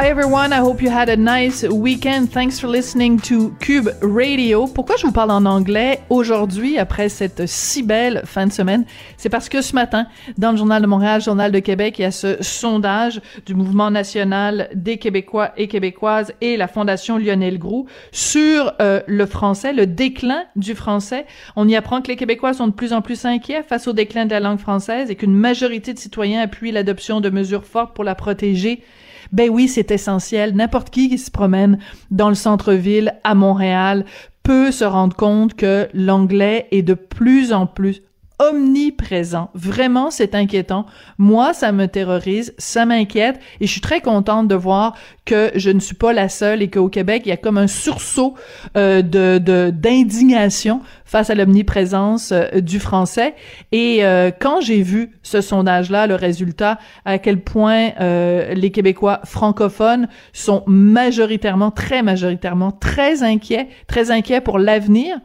Hi everyone, I hope you had a nice weekend. Thanks for listening to Cube Radio. Pourquoi je vous parle en anglais aujourd'hui après cette si belle fin de semaine? C'est parce que ce matin, dans le Journal de Montréal, Journal de Québec, il y a ce sondage du Mouvement national des Québécois et Québécoises et la Fondation Lionel Groux sur euh, le français, le déclin du français. On y apprend que les Québécois sont de plus en plus inquiets face au déclin de la langue française et qu'une majorité de citoyens appuient l'adoption de mesures fortes pour la protéger ben oui, c'est essentiel. N'importe qui qui se promène dans le centre-ville à Montréal peut se rendre compte que l'anglais est de plus en plus omniprésent. Vraiment, c'est inquiétant. Moi, ça me terrorise, ça m'inquiète et je suis très contente de voir que je ne suis pas la seule et qu'au Québec, il y a comme un sursaut euh, de d'indignation face à l'omniprésence euh, du français. Et euh, quand j'ai vu ce sondage-là, le résultat, à quel point euh, les Québécois francophones sont majoritairement, très majoritairement, très inquiets, très inquiets pour l'avenir,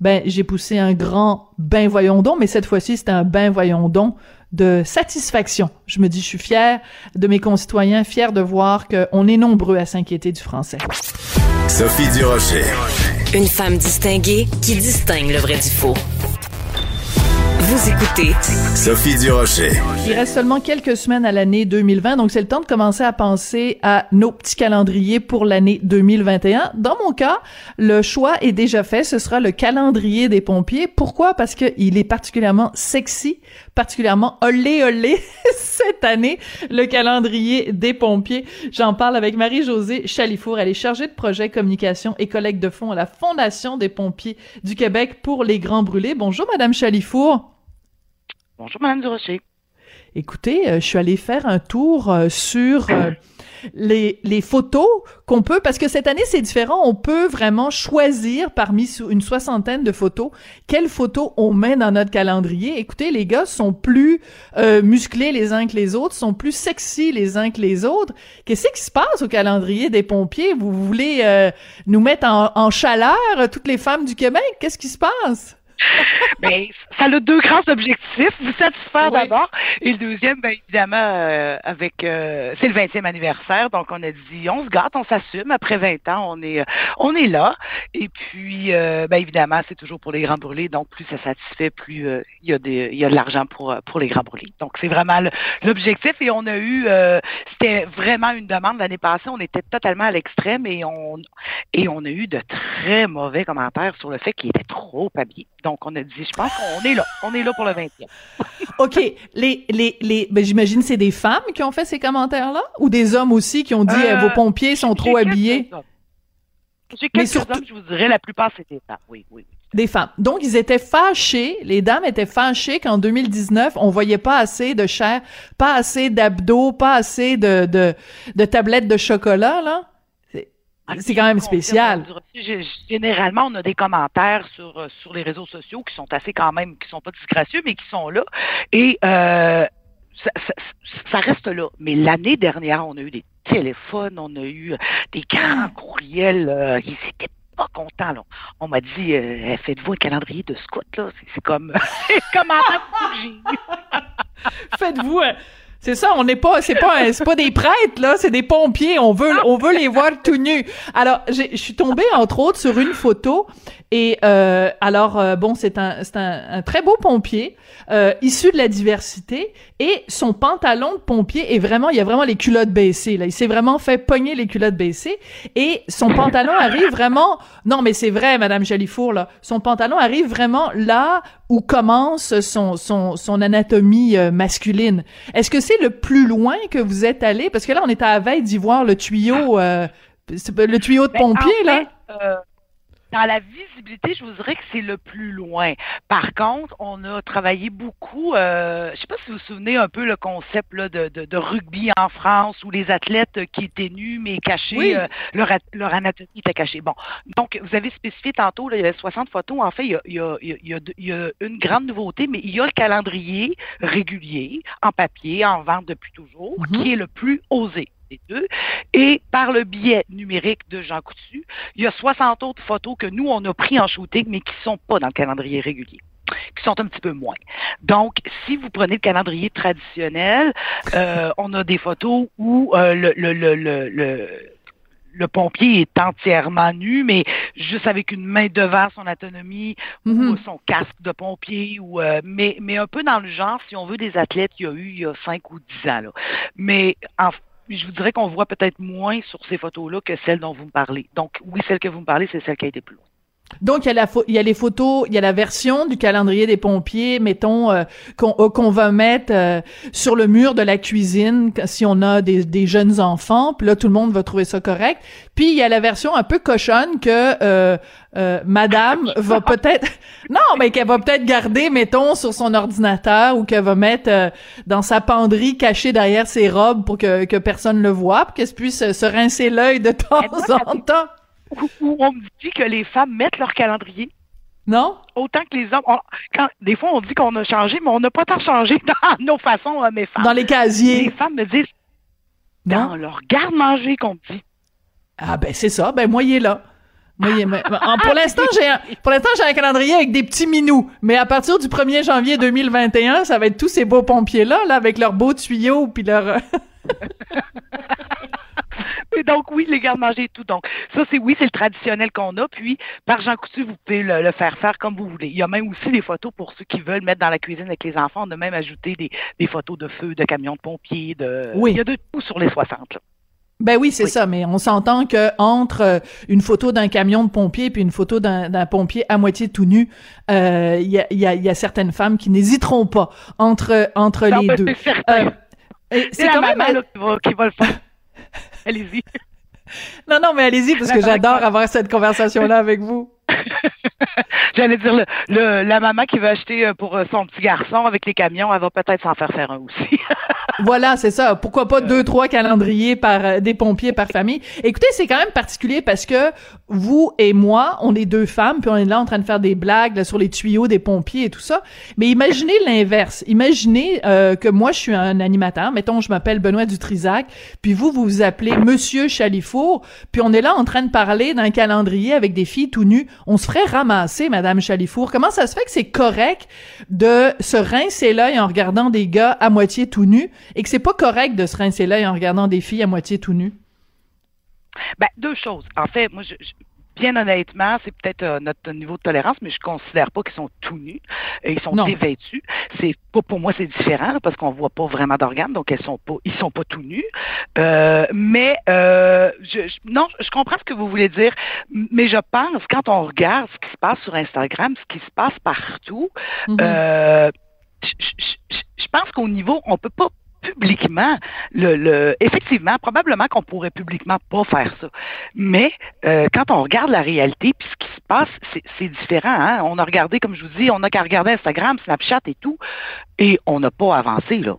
ben j'ai poussé un grand ben voyons donc, mais cette fois-ci c'était un ben voyons donc de satisfaction. Je me dis, je suis fière de mes concitoyens, fière de voir qu'on est nombreux à s'inquiéter du français. Sophie Durocher. Une femme distinguée qui distingue le vrai du faux. Sophie. Il reste seulement quelques semaines à l'année 2020, donc c'est le temps de commencer à penser à nos petits calendriers pour l'année 2021. Dans mon cas, le choix est déjà fait. Ce sera le calendrier des pompiers. Pourquoi? Parce qu'il est particulièrement sexy, particulièrement olé olé cette année, le calendrier des pompiers. J'en parle avec Marie-Josée Chalifour. Elle est chargée de projet communication et collecte de fonds à la Fondation des pompiers du Québec pour les grands brûlés. Bonjour, Madame Chalifour. Bonjour, Madame Durocher. Écoutez, euh, je suis allée faire un tour euh, sur euh, les, photos qu'on peut, parce que cette année, c'est différent. On peut vraiment choisir parmi une soixantaine de photos quelles photos on met dans notre calendrier. Écoutez, les gars sont plus musclés les uns que les autres, sont plus sexy les uns que les autres. Qu'est-ce qui se passe au calendrier des pompiers? Vous voulez nous mettre en chaleur, toutes les femmes du Québec? Qu'est-ce qui se passe? ben, ça a deux grands objectifs. Vous satisfaire d'abord. Et le deuxième, ben, évidemment, euh, avec euh, c'est le 20e anniversaire. Donc, on a dit, on se gâte, on s'assume. Après 20 ans, on est on est là. Et puis, euh, ben, évidemment, c'est toujours pour les grands brûlés. Donc, plus ça satisfait, plus il y a des y a de l'argent pour pour les grands brûlés. Donc, c'est vraiment l'objectif. Et on a eu c'était vraiment une demande l'année passée. On était totalement à l'extrême et on et on a eu de très mauvais commentaires sur le fait qu'il était trop habillé. Donc, on a dit, je pense qu'on est là. On est là pour le 20e. OK. Les, les, les, ben, j'imagine c'est des femmes qui ont fait ces commentaires-là? Ou des hommes aussi qui ont dit, euh, vos pompiers sont trop habillés? J'ai quelques surtout... hommes, je vous dirais, la plupart, c'était des femmes. Oui, oui, oui. Des femmes. Donc, ils étaient fâchés, les dames étaient fâchées qu'en 2019, on voyait pas assez de chair, pas assez d'abdos, pas assez de, de, de tablettes de chocolat, là. Ah, c'est quand même spécial. Généralement, on a des commentaires sur, euh, sur les réseaux sociaux qui sont assez quand même, qui sont pas disgracieux, mais qui sont là. Et euh, ça, ça, reste là. Mais l'année dernière, on a eu des téléphones, on a eu des grands courriels. Euh, ils étaient pas contents. Là. On m'a dit, euh, faites-vous un calendrier de scout, là. C'est comme, c'est comme en Faites-vous un c'est ça, on n'est pas, c'est pas, c'est pas des prêtres là, c'est des pompiers. On veut, on veut les voir tout nus. Alors, je suis tombée entre autres sur une photo Et euh, alors, euh, bon, c'est un, c'est un, un, très beau pompier, euh, issu de la diversité, et son pantalon de pompier est vraiment, il y a vraiment les culottes baissées, là. Il s'est vraiment fait pogner les culottes baissées, et son pantalon arrive vraiment, non, mais c'est vrai, Madame Jalifour, là, son pantalon arrive vraiment là où commence son, son, son anatomie euh, masculine. Est-ce que c'est le plus loin que vous êtes allé? Parce que là, on est à la veille d'y voir le tuyau, euh, le tuyau de Ben, pompier, en là. fait, euh, dans la visibilité, je vous dirais que c'est le plus loin. Par contre, on a travaillé beaucoup. Euh, je sais pas si vous vous souvenez un peu le concept là, de, de, de rugby en France où les athlètes qui étaient nus mais cachés, Oui. euh, leur, leur anatomie était cachée. Bon, donc vous avez spécifié tantôt, là, il y avait 60 photos. En fait, il y a, il y a- il y a- il y a de- il y a une grande nouveauté, mais il y a le calendrier régulier en papier, en vente depuis toujours, Mhm. qui est le plus osé des deux. Et par le biais numérique de Jean Coutu, il y a 60 autres photos que nous, on a pris en shooting, mais qui sont pas dans le calendrier régulier qui sont un petit peu moins. Donc, si vous prenez le calendrier traditionnel, euh, on a des photos où euh, le, le, le, le, le, le pompier est entièrement nu, mais juste avec une main devant son Mhm. ou son casque de pompier, ou euh, mais, mais un peu dans le genre, si on veut, des athlètes qu'il y a eu il y a 5 ou 10 ans. Là. Mais en je vous dirais qu'on voit peut-être moins sur ces photos-là que celles dont vous me parlez. Donc, oui, celle que vous me parlez, c'est celle qui a été plus loin. Donc il y a la il y a les photos, il y a la version du calendrier des pompiers, mettons euh, qu'on euh, qu'on va mettre euh, sur le mur de la cuisine si on a des, des jeunes enfants, puis là tout le monde va trouver ça correct. Puis il y a la version un peu cochonne que euh, madame va peut-être non, mais qu'elle va peut-être garder mettons sur son ordinateur ou qu'elle va mettre euh, dans sa penderie cachée derrière ses robes pour que que personne le voit, pour qu'elle puisse se rincer l'œil de temps en temps. Où, où on me dit que les femmes mettent leur calendrier Non? Autant que les hommes. On- quand, des fois, on dit qu'on a changé, mais on n'a pas tant changé dans nos façons, hommes et femmes. dans les casiers. Les femmes me disent Non? dans leur garde-manger qu'on me dit. Ah ben c'est ça, ben moi il est là. Moi, il est- mais- en- pour l'instant, j'ai un, pour l'instant, j'ai un calendrier avec des petits minous. Mais à partir du 1er janvier 2021, ça va être tous ces beaux pompiers-là, là, avec leurs beaux tuyaux puis leur... euh, Et donc, oui, les garde-manger et tout. Donc, ça, c'est oui, c'est le traditionnel qu'on a. Puis, par Jean Coutu, vous pouvez le, le faire faire comme vous voulez. Il y a même aussi des photos pour ceux qui veulent mettre dans la cuisine avec les enfants. On a même ajouté des, des photos de feu, de camions de pompiers, de. Oui. Il y a de tout sur les 60. là. Ben oui, c'est Oui. ça, mais on s'entend que entre euh, une photo d'un camion de pompier puis une photo d'un d'un pompier à moitié tout nu, euh, il y, a, il y, a, il y a certaines femmes qui n'hésiteront pas entre entre Non, les ben, deux. C'est. Euh, c'est la quand même maman là, qui, va, qui va le faire. Allez-y. non non mais allez-y parce que j'adore avoir cette conversation là avec vous. J'allais dire, le, le- la maman qui veut acheter euh, pour euh, son petit garçon avec les camions, elle va peut-être s'en faire faire un aussi. Voilà, c'est ça. Pourquoi pas deux, trois calendriers par euh, des pompiers par famille. Écoutez, c'est quand même particulier parce que vous et moi, on est deux femmes, puis on est là en train de faire des blagues là, sur les tuyaux des pompiers et tout ça. Mais imaginez l'inverse. Imaginez euh, que moi, je suis un animateur. Mettons, je m'appelle Benoît Dutrisac, puis vous, vous vous appelez Monsieur Chalifour, puis on est là en train de parler d'un calendrier avec des filles tout nues. On se ferait ramasser, Madame Chalifour. Comment ça se fait que c'est correct de se rincer l'œil en regardant des gars à moitié tout nus et que c'est pas correct de se rincer l'œil en regardant des filles à moitié tout nues? Ben, deux choses. En fait, moi, je, je- bien honnêtement, c'est peut-être euh, notre niveau de tolérance, mais je considère pas qu'ils sont tout nus. Euh, Ils sont Non. dévêtus. C'est pas pour moi, c'est différent là, parce qu'on voit pas vraiment d'organes, donc elles sont pas, ils sont pas tout nus. Euh, mais euh, je, je- non, je comprends ce que vous voulez dire, mais je pense quand on regarde ce qui se passe sur Instagram, ce qui se passe partout, je, je- je- je pense qu'au niveau, on peut pas publiquement le, le effectivement probablement qu'on pourrait publiquement pas faire ça mais euh, quand on regarde la réalité puis ce qui se passe c'est, différent hein? on a regardé comme je vous dis on a qu'à regarder Instagram Snapchat et tout et on n'a pas avancé là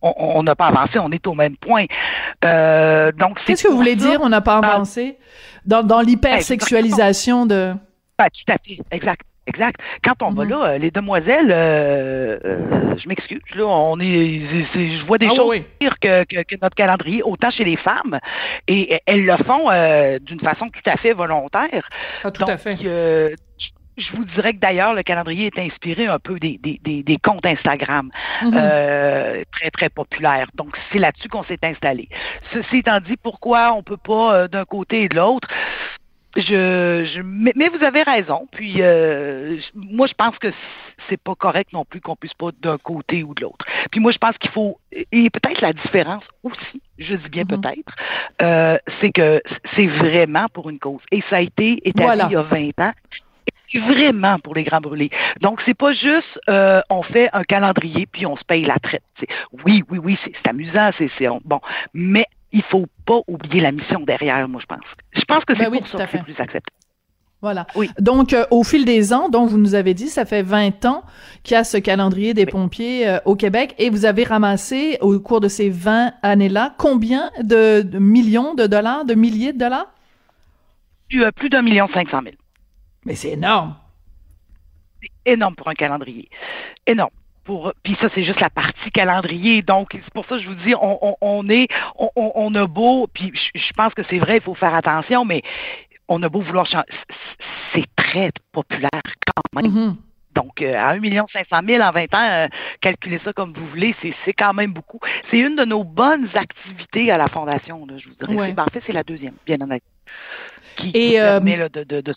on- n'a pas avancé on est au même point Euh, donc Qu'est-ce que vous voulez dire, on n'a pas avancé? Dans, dans l'hypersexualisation de... Ben, tout à fait, exact. Exact. Quand on va Mhm. là, euh, les demoiselles, euh, euh, je m'excuse, là, on est, je vois des Ah choses oui. pires que, que, que notre calendrier, autant chez les femmes, et elles le font euh, d'une façon tout à fait volontaire. Ah, tout Donc, à fait. euh, je- vous dirais que d'ailleurs, le calendrier est inspiré un peu des, des, des, des comptes Instagram Mhm. euh, très, très populaires. Donc, c'est là-dessus qu'on s'est installé. Ceci étant dit, pourquoi on peut pas d'un côté et de l'autre? Je, je mais, mais vous avez raison. Puis euh, moi, je pense que c'est pas correct non plus qu'on puisse pas d'un côté ou de l'autre. Puis moi, je pense qu'il faut et peut-être la différence aussi, je dis bien Mhm. peut-être, euh, c'est que c'est vraiment pour une cause. Et ça a été établi Voilà. il y a 20 ans. C'est Vraiment pour les grands brûlés. Donc, c'est pas juste euh, on fait un calendrier puis on se paye la traite. Oui, oui, oui, c'est amusant, c'est c'est- on- bon, mais il faut pas oublier la mission derrière, moi, je pense. Je pense que c'est Ben oui, pour tout ça à que c'est fait. plus acceptable. Voilà. Oui. Donc, euh, au fil des ans, donc vous nous avez dit, ça fait 20 ans qu'il y a ce calendrier des Oui. pompiers euh, au Québec et vous avez ramassé au cours de ces 20 années-là combien de, de millions de dollars, de milliers de dollars? Plus, euh, plus d'un million cinq cent mille. Mais c'est énorme. énorme pour un calendrier. Énorme. Pour, puis ça, c'est juste la partie calendrier. Donc, c'est pour ça que je vous dis, on, on, on est, on, on- a beau, puis je, pense que c'est vrai, il faut faire attention, mais on a beau vouloir changer. C'est très populaire quand même. Mhm. Donc, euh, à 1 500 000 en 20 ans, euh, calculez ça comme vous voulez, c'est quand même beaucoup. C'est une de nos bonnes activités à la Fondation, là, je vous dirais. Ouais. Ben, en fait, c'est la deuxième, bien honnête. Qui, Et, qui euh, permet là, de, de, de-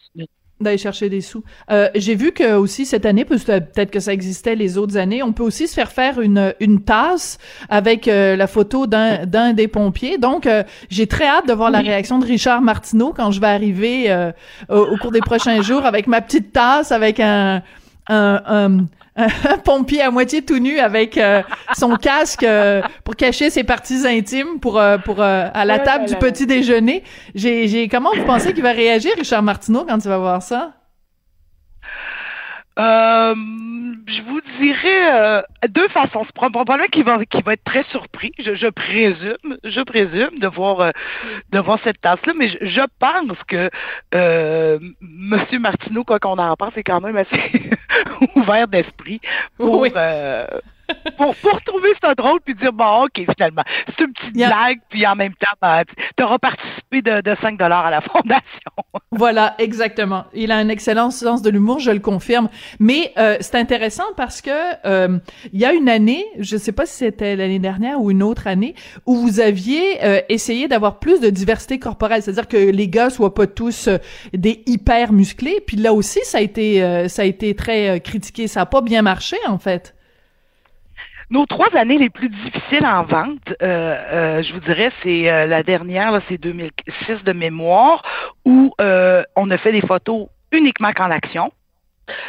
D'aller chercher des sous. Euh, J'ai vu que aussi cette année, peut-être que ça existait les autres années, on peut aussi se faire faire une, une tasse avec euh, la photo d'un d'un des pompiers. Donc, euh, j'ai très hâte de voir la réaction de Richard Martineau quand je vais arriver euh, au, au cours des prochains jours avec ma petite tasse, avec un, un, un pompier à moitié tout nu avec euh, son casque euh, pour cacher ses parties intimes pour euh, pour euh, à la Oh table du petit déjeuner. J'ai j'ai comment vous pensez qu'il va réagir Richard Martineau quand il va voir ça? Euh, je vous dirais euh, deux façons. C'est probablement qu'il va, qu'il va être très surpris, je, je présume, je présume de voir, euh, de voir cette tasse-là, mais je, je pense que euh, Monsieur Martineau, quoi qu'on en pense, est quand même assez ouvert d'esprit pour, Oui. Pour, pour trouver ça drôle puis dire bon ok finalement c'est une petite blague puis en même temps ben, tu auras participé de, de 5 dollars à la fondation. Voilà, exactement. Il a un excellent sens de l'humour, je le confirme. Mais euh, c'est intéressant parce que euh, il y a une année, je sais pas si c'était l'année dernière ou une autre année, où vous aviez euh, essayé d'avoir plus de diversité corporelle, c'est-à-dire que les gars soient pas tous euh, des hyper musclés. Puis là aussi, ça a été euh, ça a été très euh, critiqué. Ça a pas bien marché en fait. Nos trois années les plus difficiles en vente, euh, euh, je vous dirais, c'est euh, la dernière, c'est 2006 de mémoire, où euh, on a fait des photos uniquement qu'en action.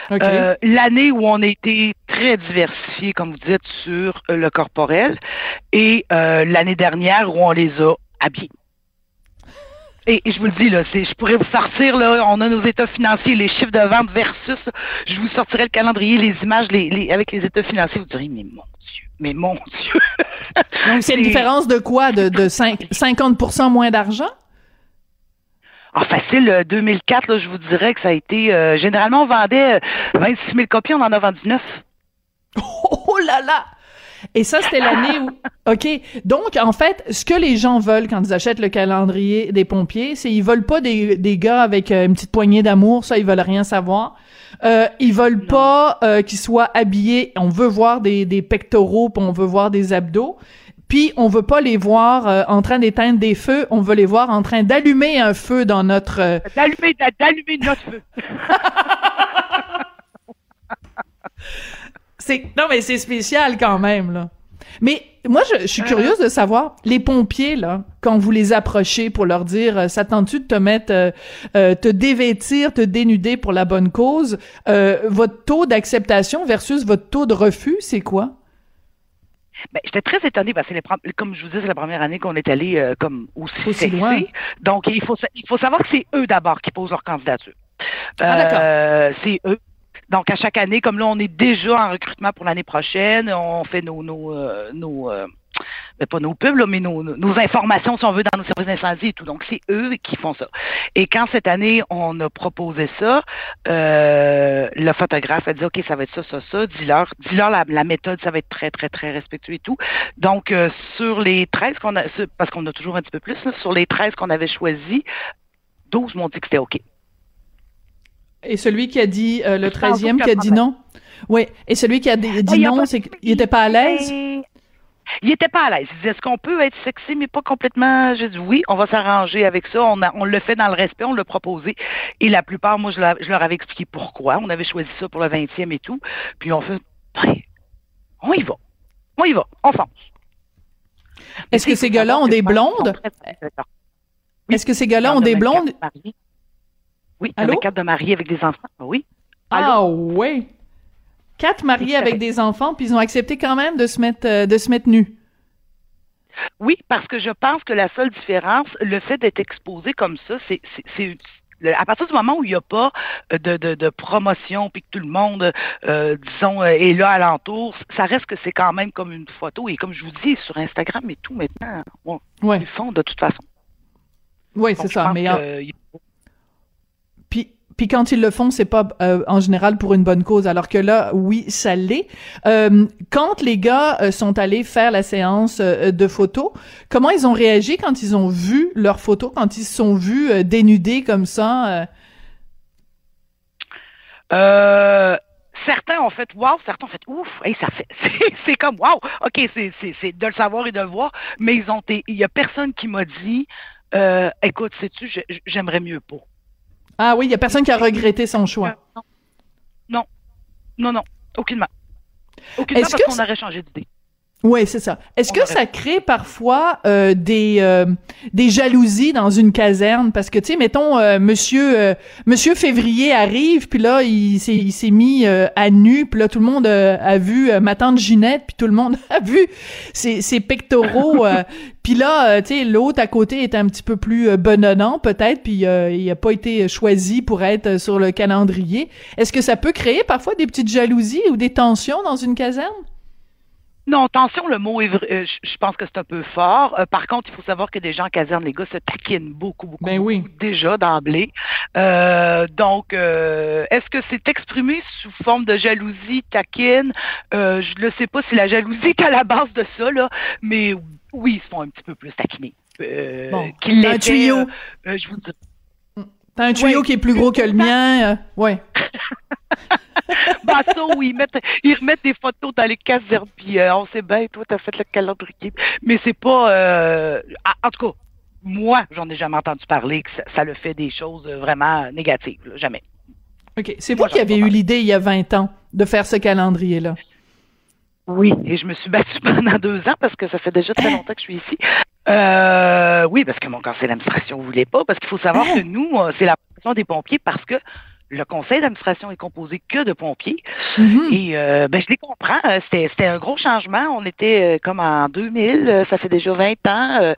Ok. Euh, L'année où on a été très diversifié, comme vous dites, sur le corporel, et euh, l'année dernière où on les a habillés. Et, et je vous le dis, là, c'est, je pourrais vous sortir, là, on a nos états financiers, les chiffres de vente versus, je vous sortirai le calendrier, les images les, les- avec les états financiers, vous direz, mais mon Dieu, mais mon Dieu. Donc c'est une différence de quoi? De de cinq- 50% moins d'argent? En facile, euh, 2004, là, je vous dirais que ça a été, euh, généralement, on vendait euh, 26 000 copies, on en a vendu 9. Oh là là! Et ça, c'était l'année où... OK. Donc, en fait, ce que les gens veulent quand ils achètent le calendrier des pompiers, c'est ils veulent pas des, des gars avec euh, une petite poignée d'amour, ça, ils veulent rien savoir. Euh, ils veulent pas euh, qu'ils soient habillés, on veut voir des, des pectoraux, puis on veut voir des abdos. Puis, on veut pas les voir euh, en train d'éteindre des feux, on veut les voir en train d'allumer un feu dans notre... euh, D'allumer, d'allumer notre feu. C'est non mais c'est spécial quand même là. Mais moi je, je suis curieuse de savoir les pompiers là quand vous les approchez pour leur dire euh, ça tente-tu de te mettre euh, euh, te dévêtir, te dénuder pour la bonne cause, euh, votre taux d'acceptation versus votre taux de refus, c'est quoi? Ben, j'étais très étonnée parce que les comme je vous dis, c'est la première année qu'on est allé euh, comme aussi, loin. Donc il faut il faut savoir que c'est eux d'abord qui posent leur candidature. Ah, d'accord. Euh, c'est eux. Donc à chaque année, comme là on est déjà en recrutement pour l'année prochaine, on fait nos nos euh, nos euh, ben, pas nos pubs, mais nos, informations, si on veut, dans nos services d'incendie et tout. Donc, c'est eux qui font ça. Et quand cette année, on a proposé ça, euh, le photographe a dit, OK, ça va être ça, ça, ça. Dis-leur, dis-leur la, méthode, ça va être très, très, très respectueux et tout. Donc, sur les 13 qu'on a, parce qu'on a toujours un petit peu plus, sur les 13 qu'on avait choisis, 12 m'ont dit que c'était OK. Et celui qui a dit euh, le Je pense 13e qui a dit non? Oui, et celui qui a dit, dit Ah, non, c'est qu'il était pas à l'aise? Il était pas à l'aise. Il disait, est-ce qu'on peut être sexy, mais pas complètement? J'ai dit, oui, on va s'arranger avec ça. On, a, on le fait dans le respect, on l'a proposé. Et la plupart, moi, je, leur- je leur avais expliqué pourquoi. On avait choisi ça pour le 20e et tout. Puis on fait, ben, on y va. On y va. On fonce. Est-ce que ces gars-là ont des blondes? Est-ce que ces gars-là ont des blondes? Oui, Allô? quatre de mariés avec des enfants. Oui. Allô? Ah ouais. Quatre mariés avec des enfants, puis ils ont accepté quand même de se mettre euh, de se mettre nus. Oui, parce que je pense que la seule différence, le fait d'être exposé comme ça, c'est à partir du moment où il n'y a pas euh, de, de, de promotion, puis que tout le monde, euh, disons, est là alentour, ça reste que c'est quand même comme une photo. Et comme je vous dis, sur Instagram et tout maintenant, bon, Ouais. ils font de toute façon. Oui, c'est ça. Mais que, en- il- puis quand ils le font, c'est pas euh, en général pour une bonne cause. Alors que là, oui, ça l'est. Euh, quand les gars euh, sont allés faire la séance euh, de photos, comment ils ont réagi quand ils ont vu leurs photos, quand ils se sont vus euh, dénudés comme ça euh? Certains ont fait wow, certains ont fait ouf, hey, ça fait, c'est, comme wow, ok, c'est, de le savoir et de le voir, mais ils ont il y a personne qui m'a dit, écoute, sais-tu, j'aimerais mieux pas. Ah oui, il y a personne qui a regretté son choix. Non, non, non, non, aucunement. Aucunement parce qu'on aurait changé d'idée. Oui, c'est ça. Est-ce que ça crée parfois euh, des euh, des jalousies dans une caserne? Parce que tu sais mettons euh, monsieur euh, monsieur février arrive puis là il s'est il s'est mis euh, à nu puis là tout le monde euh, a vu euh, ma tante Ginette puis tout le monde a vu ses, ses pectoraux euh, puis là euh, tu sais l'autre à côté est un petit peu plus euh, benonnant peut-être puis euh, il a pas été choisi pour être sur le calendrier. Est-ce que ça peut créer parfois des petites jalousies ou des tensions dans une caserne? Non, attention, le mot est vrai, euh, je pense que c'est un peu fort. Euh, par contre, il faut savoir que des gens en caserne, les gars se taquinent beaucoup, beaucoup, Ben oui. beaucoup, déjà d'emblée. Euh, donc, euh, est-ce que c'est exprimé sous forme de jalousie, taquine? Euh, je ne sais pas si la jalousie est à la base de ça, là, mais oui, ils se font un petit peu plus taquiner. Euh, Bon. un tuyau. je vous dis. T'as un tuyau Oui. qui est plus gros que le mien, euh, ouais. Ça, oui, ils, mettent, ils remettent des photos dans les casernes, puis euh, on sait bien, toi, t'as fait le calendrier. Mais c'est pas... euh, en- tout cas, moi, j'en ai jamais entendu parler que ça, ça le fait des choses euh, vraiment négatives, là, jamais. OK. C'est vous qui avez eu l'idée il y a 20 ans de faire ce calendrier-là. Oui, et je me suis battue pendant deux ans parce que ça fait déjà très longtemps que je suis ici. Euh, oui, parce que mon conseil d'administration ne voulait pas, parce qu'il faut savoir que nous, euh, c'est la protection des pompiers parce que le conseil d'administration est composé que de pompiers. Mhm. Et euh, ben, je les comprends. Euh, C'était, un gros changement. On était euh, comme en 2000, euh, ça fait déjà 20 ans. euh,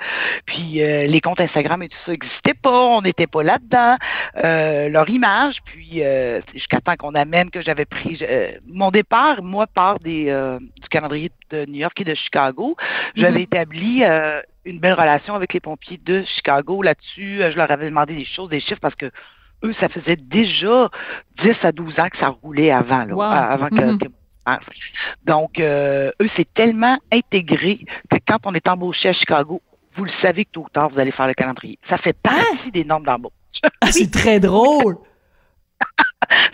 puis euh, les comptes Instagram et tout ça n'existaient pas. On n'était pas là-dedans. Euh, leur image. Puis euh, jusqu'à temps qu'on amène que j'avais pris euh, mon départ, moi, part des euh, du calendrier de New York et de Chicago. J'avais Mhm. établi euh, une belle relation avec les pompiers de Chicago là-dessus. Euh, Je leur avais demandé des choses, des chiffres parce que eux, ça faisait déjà 10 à 12 ans que ça roulait avant, là, Wow. avant que, Mhm. que- ah, donc, euh, eux, c'est tellement intégré que quand on est embauché à Chicago, vous le savez que tôt ou tard, vous allez faire le calendrier. Ça fait partie des normes d'embauche. Ah, c'est très drôle.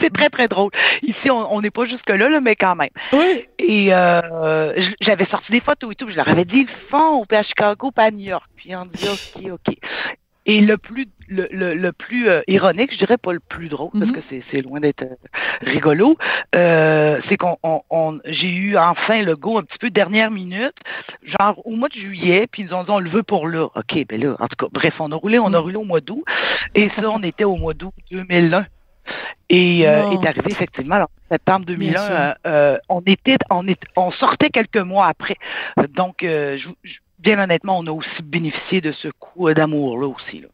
C'est très, très drôle. Ici, on n'est pas jusque-là, là, mais quand même. Oui. Et euh, j'avais sorti des photos et tout, puis je leur avais dit, ils font, puis à Chicago, pas à New York. Puis on dit, OK, OK. Et le plus le, le, le plus euh, ironique, je dirais pas le plus drôle, parce Mhm. que c'est, c'est loin d'être euh, rigolo, euh, c'est qu'on on, on- j'ai eu enfin le go un petit peu dernière minute, genre au mois de juillet, puis ils nous ont dit on le veut pour là. OK, ben là, en tout cas, bref, on a roulé, on a roulé au mois d'août, et ça, on était au mois d'août 2001. Et euh, est arrivé effectivement alors, septembre Bien 2001. sûr. euh, euh, on était, on est, on sortait quelques mois après. Donc, euh, je- je- bien honnêtement, on a aussi bénéficié de ce coup euh, d'amour là aussi. Là.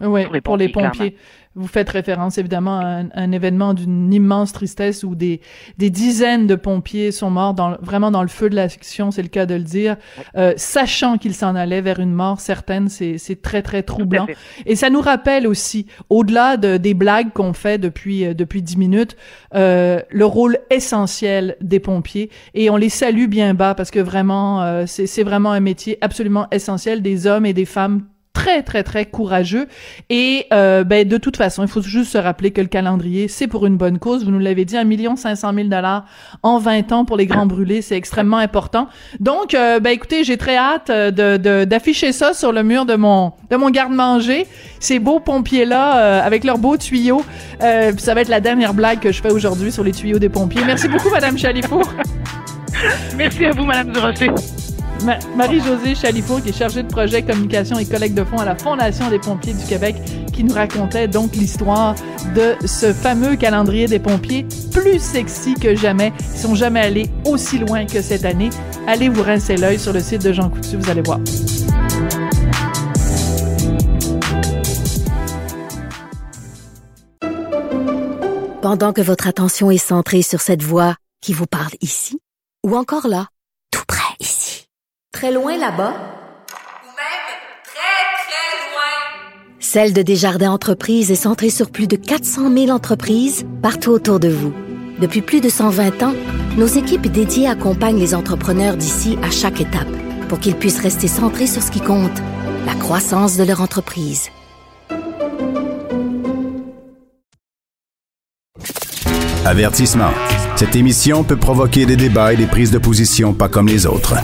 Oui, Pour les pour les pompiers. Vous faites référence évidemment à un, un événement d'une immense tristesse où des, des dizaines de pompiers sont morts dans, vraiment dans le feu de l'action, c'est le cas de le dire, euh, sachant qu'ils s'en allaient vers une mort certaine, c'est c'est très très troublant. Et ça nous rappelle aussi, au-delà de, des blagues qu'on fait depuis euh, depuis dix minutes, euh, le rôle essentiel des pompiers. Et on les salue bien bas parce que vraiment, euh, c'est c'est vraiment un métier absolument essentiel des hommes et des femmes très, très, très courageux. Et euh, ben, de toute façon, il faut juste se rappeler que le calendrier, c'est pour une bonne cause. Vous nous l'avez dit, un million cinq cent mille dollars en 20 ans pour les grands brûlés, c'est extrêmement important. Donc, euh, ben écoutez, j'ai très hâte de d'afficher ça sur le mur de mon de mon garde-manger. Ces beaux pompiers là avec leurs beaux tuyaux. ça va être la dernière blague que je fais aujourd'hui sur les tuyaux des pompiers. Merci beaucoup, Madame Chalifour. Merci à vous, Madame Durocher. Marie-Josée Chalifour, qui est chargée de projet communication et collecte de fonds à la Fondation des pompiers du Québec, qui nous racontait donc l'histoire de ce fameux calendrier des pompiers, plus sexy que jamais. Ils sont jamais allés aussi loin que cette année. Allez vous rincer l'œil sur le site de Jean Coutu, vous allez voir. Pendant que votre attention est centrée sur cette voix qui vous parle ici, ou encore là, très loin là-bas, ou même très, très loin, Celle de Desjardins Entreprises est centrée sur plus de 400 000 entreprises partout autour de vous. Depuis plus de 120 ans, nos équipes dédiées accompagnent les entrepreneurs d'ici à chaque étape pour qu'ils puissent rester centrés sur ce qui compte, la croissance de leur entreprise. Avertissement. Cette émission peut provoquer des débats et des prises de position pas comme les autres.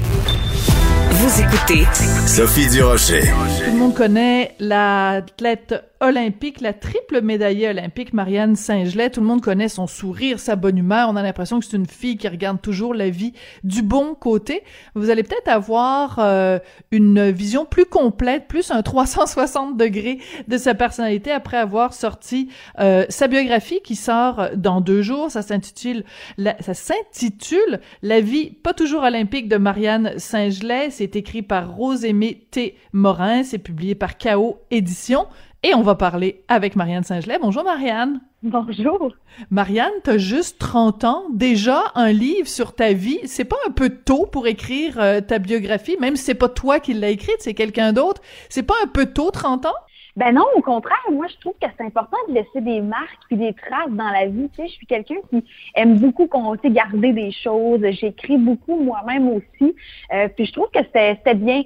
Vous écoutez Sophie Durocher. Tout le monde connaît l'athlète olympique, la triple médaillée olympique Marianne Saint-Gelais. Tout le monde connaît son sourire, sa bonne humeur. On a l'impression que c'est une fille qui regarde toujours la vie du bon côté. Vous allez peut-être avoir euh, une vision plus complète, plus un 360 degrés de sa personnalité après avoir sorti euh, sa biographie qui sort dans deux jours. Ça s'intitule la, ça s'intitule La vie pas toujours olympique de Marianne Saint-Gelais. C'est écrit par Rose-Aimée T. Morin. C'est publié par Chaos Éditions. Et on va parler avec Marianne Saint-Gelais. Bonjour Marianne. Bonjour. Marianne, t'as juste 30 ans, déjà un livre sur ta vie. C'est pas un peu tôt pour écrire euh, ta biographie, même si c'est pas toi qui l'as écrite, c'est quelqu'un d'autre. C'est pas un peu tôt, 30 ans? Ben non, au contraire, moi je trouve que c'est important de laisser des marques puis des traces dans la vie. Tu sais, je suis quelqu'un qui aime beaucoup compter, garder des choses. J'écris beaucoup moi-même aussi. Euh, puis je trouve que c'était bien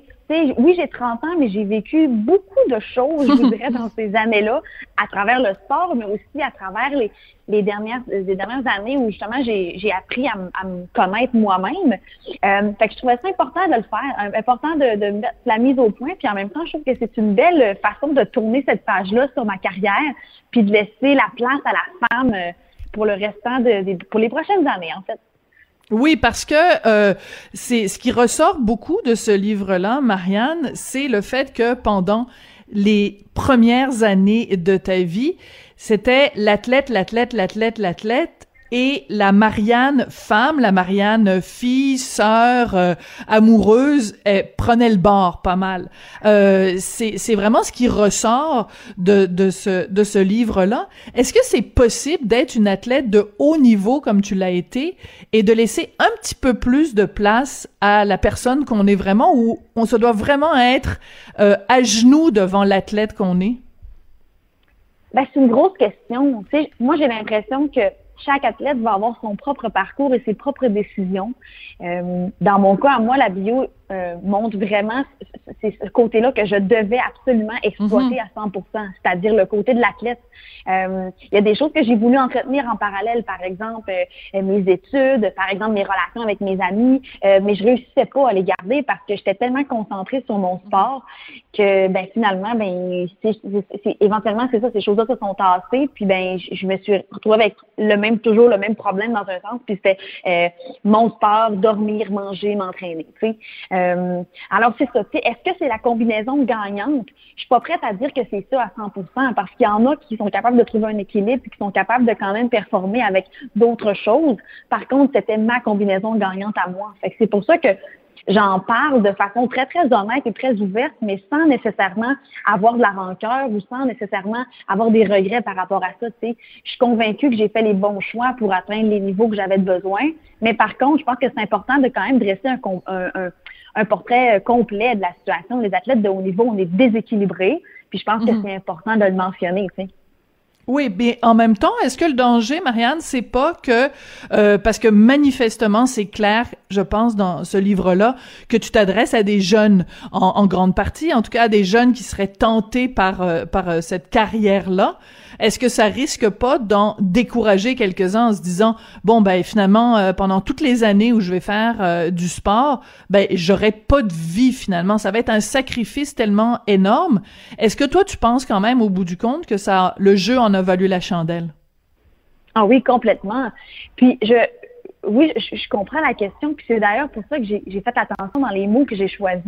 oui, j'ai 30 ans, mais j'ai vécu beaucoup de choses, je dirais, dans ces années-là, à travers le sport, mais aussi à travers les, les dernières, les dernières années où justement j'ai appris à, me connaître moi-même. Euh, fait que je trouvais ça important de le faire, important de, de mettre la mise au point, puis en même temps, je trouve que c'est une belle façon de tourner cette page-là sur ma carrière, puis de laisser la place à la femme euh, pour le restant de pour les prochaines années, en fait. Oui, parce que euh, c'est ce qui ressort beaucoup de ce livre-là, Marianne, c'est le fait que pendant les premières années de ta vie, c'était l'athlète, l'athlète, l'athlète, l'athlète, et la Marianne femme, la Marianne fille, sœur, euh, amoureuse, prenait le bord pas mal. Euh, c'est vraiment ce qui ressort de, de ce, de ce livre-là. Est-ce que c'est possible d'être une athlète de haut niveau comme tu l'as été et de laisser un petit peu plus de place à la personne qu'on est vraiment ou on se doit vraiment être euh, à genoux devant l'athlète qu'on est? Ben, c'est une grosse question. Tu sais, moi, j'ai l'impression que chaque athlète va avoir son propre parcours et ses propres décisions. Euh, dans mon cas, à moi, la bio euh, montre vraiment c'est ce côté-là que je devais absolument exploiter mhm. à 100% c'est-à-dire le côté de l'athlète. Euh, il y a des choses que j'ai voulu entretenir en parallèle, par exemple euh, mes études, par exemple mes relations avec mes amis, mais je réussissais pas à les garder parce que j'étais tellement concentrée sur mon sport que ben finalement ben c'est, éventuellement c'est ça ces choses-là se sont tassées puis ben je, me suis retrouvée avec le même toujours le même problème dans un sens puis c'était mon sport, dormir, manger, m'entraîner. Tu sais. Euh, alors, c'est ça. Est-ce que c'est la combinaison gagnante? Je suis pas prête à dire que c'est ça à 100% parce qu'il y en a qui sont capables de trouver un équilibre et qui sont capables de quand même performer avec d'autres choses. Par contre, c'était ma combinaison gagnante à moi. Fait c'est pour ça que j'en parle de façon très, très honnête et très ouverte, mais sans nécessairement avoir de la rancœur ou sans nécessairement avoir des regrets par rapport à ça. Je suis convaincue que j'ai fait les bons choix pour atteindre les niveaux que j'avais besoin. Mais par contre, je pense que c'est important de quand même dresser un, un portrait complet de la situation. Les athlètes de haut niveau, on est déséquilibrés. Puis je pense que mhm. c'est important de le mentionner. Tu sais. Oui, mais en même temps, est-ce que le danger, Marianne, c'est pas que euh, parce que manifestement, c'est clair, je pense, dans ce livre-là, que tu t'adresses à des jeunes en, grande partie, en tout cas à des jeunes qui seraient tentés par euh, par euh, cette carrière-là. Est-ce que ça risque pas d'en décourager quelques-uns en se disant bon ben finalement euh, pendant toutes les années où je vais faire du sport, ben j'aurai pas de vie finalement, ça va être un sacrifice tellement énorme. Est-ce que toi tu penses quand même au bout du compte que ça le jeu en a valu la chandelle? Ah oui, complètement. Puis je oui, je, comprends la question, puis c'est d'ailleurs pour ça que j'ai fait attention dans les mots que j'ai choisis.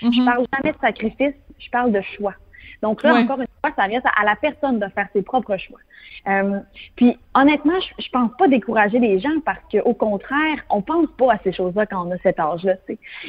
Je mm-hmm. parle jamais de sacrifice, je parle de choix. Donc là, encore une fois, ça reste à la personne de faire ses propres choix. Euh, puis honnêtement, je, je pense pas décourager les gens parce qu'au contraire, on pense pas à ces choses-là quand on a cet âge-là.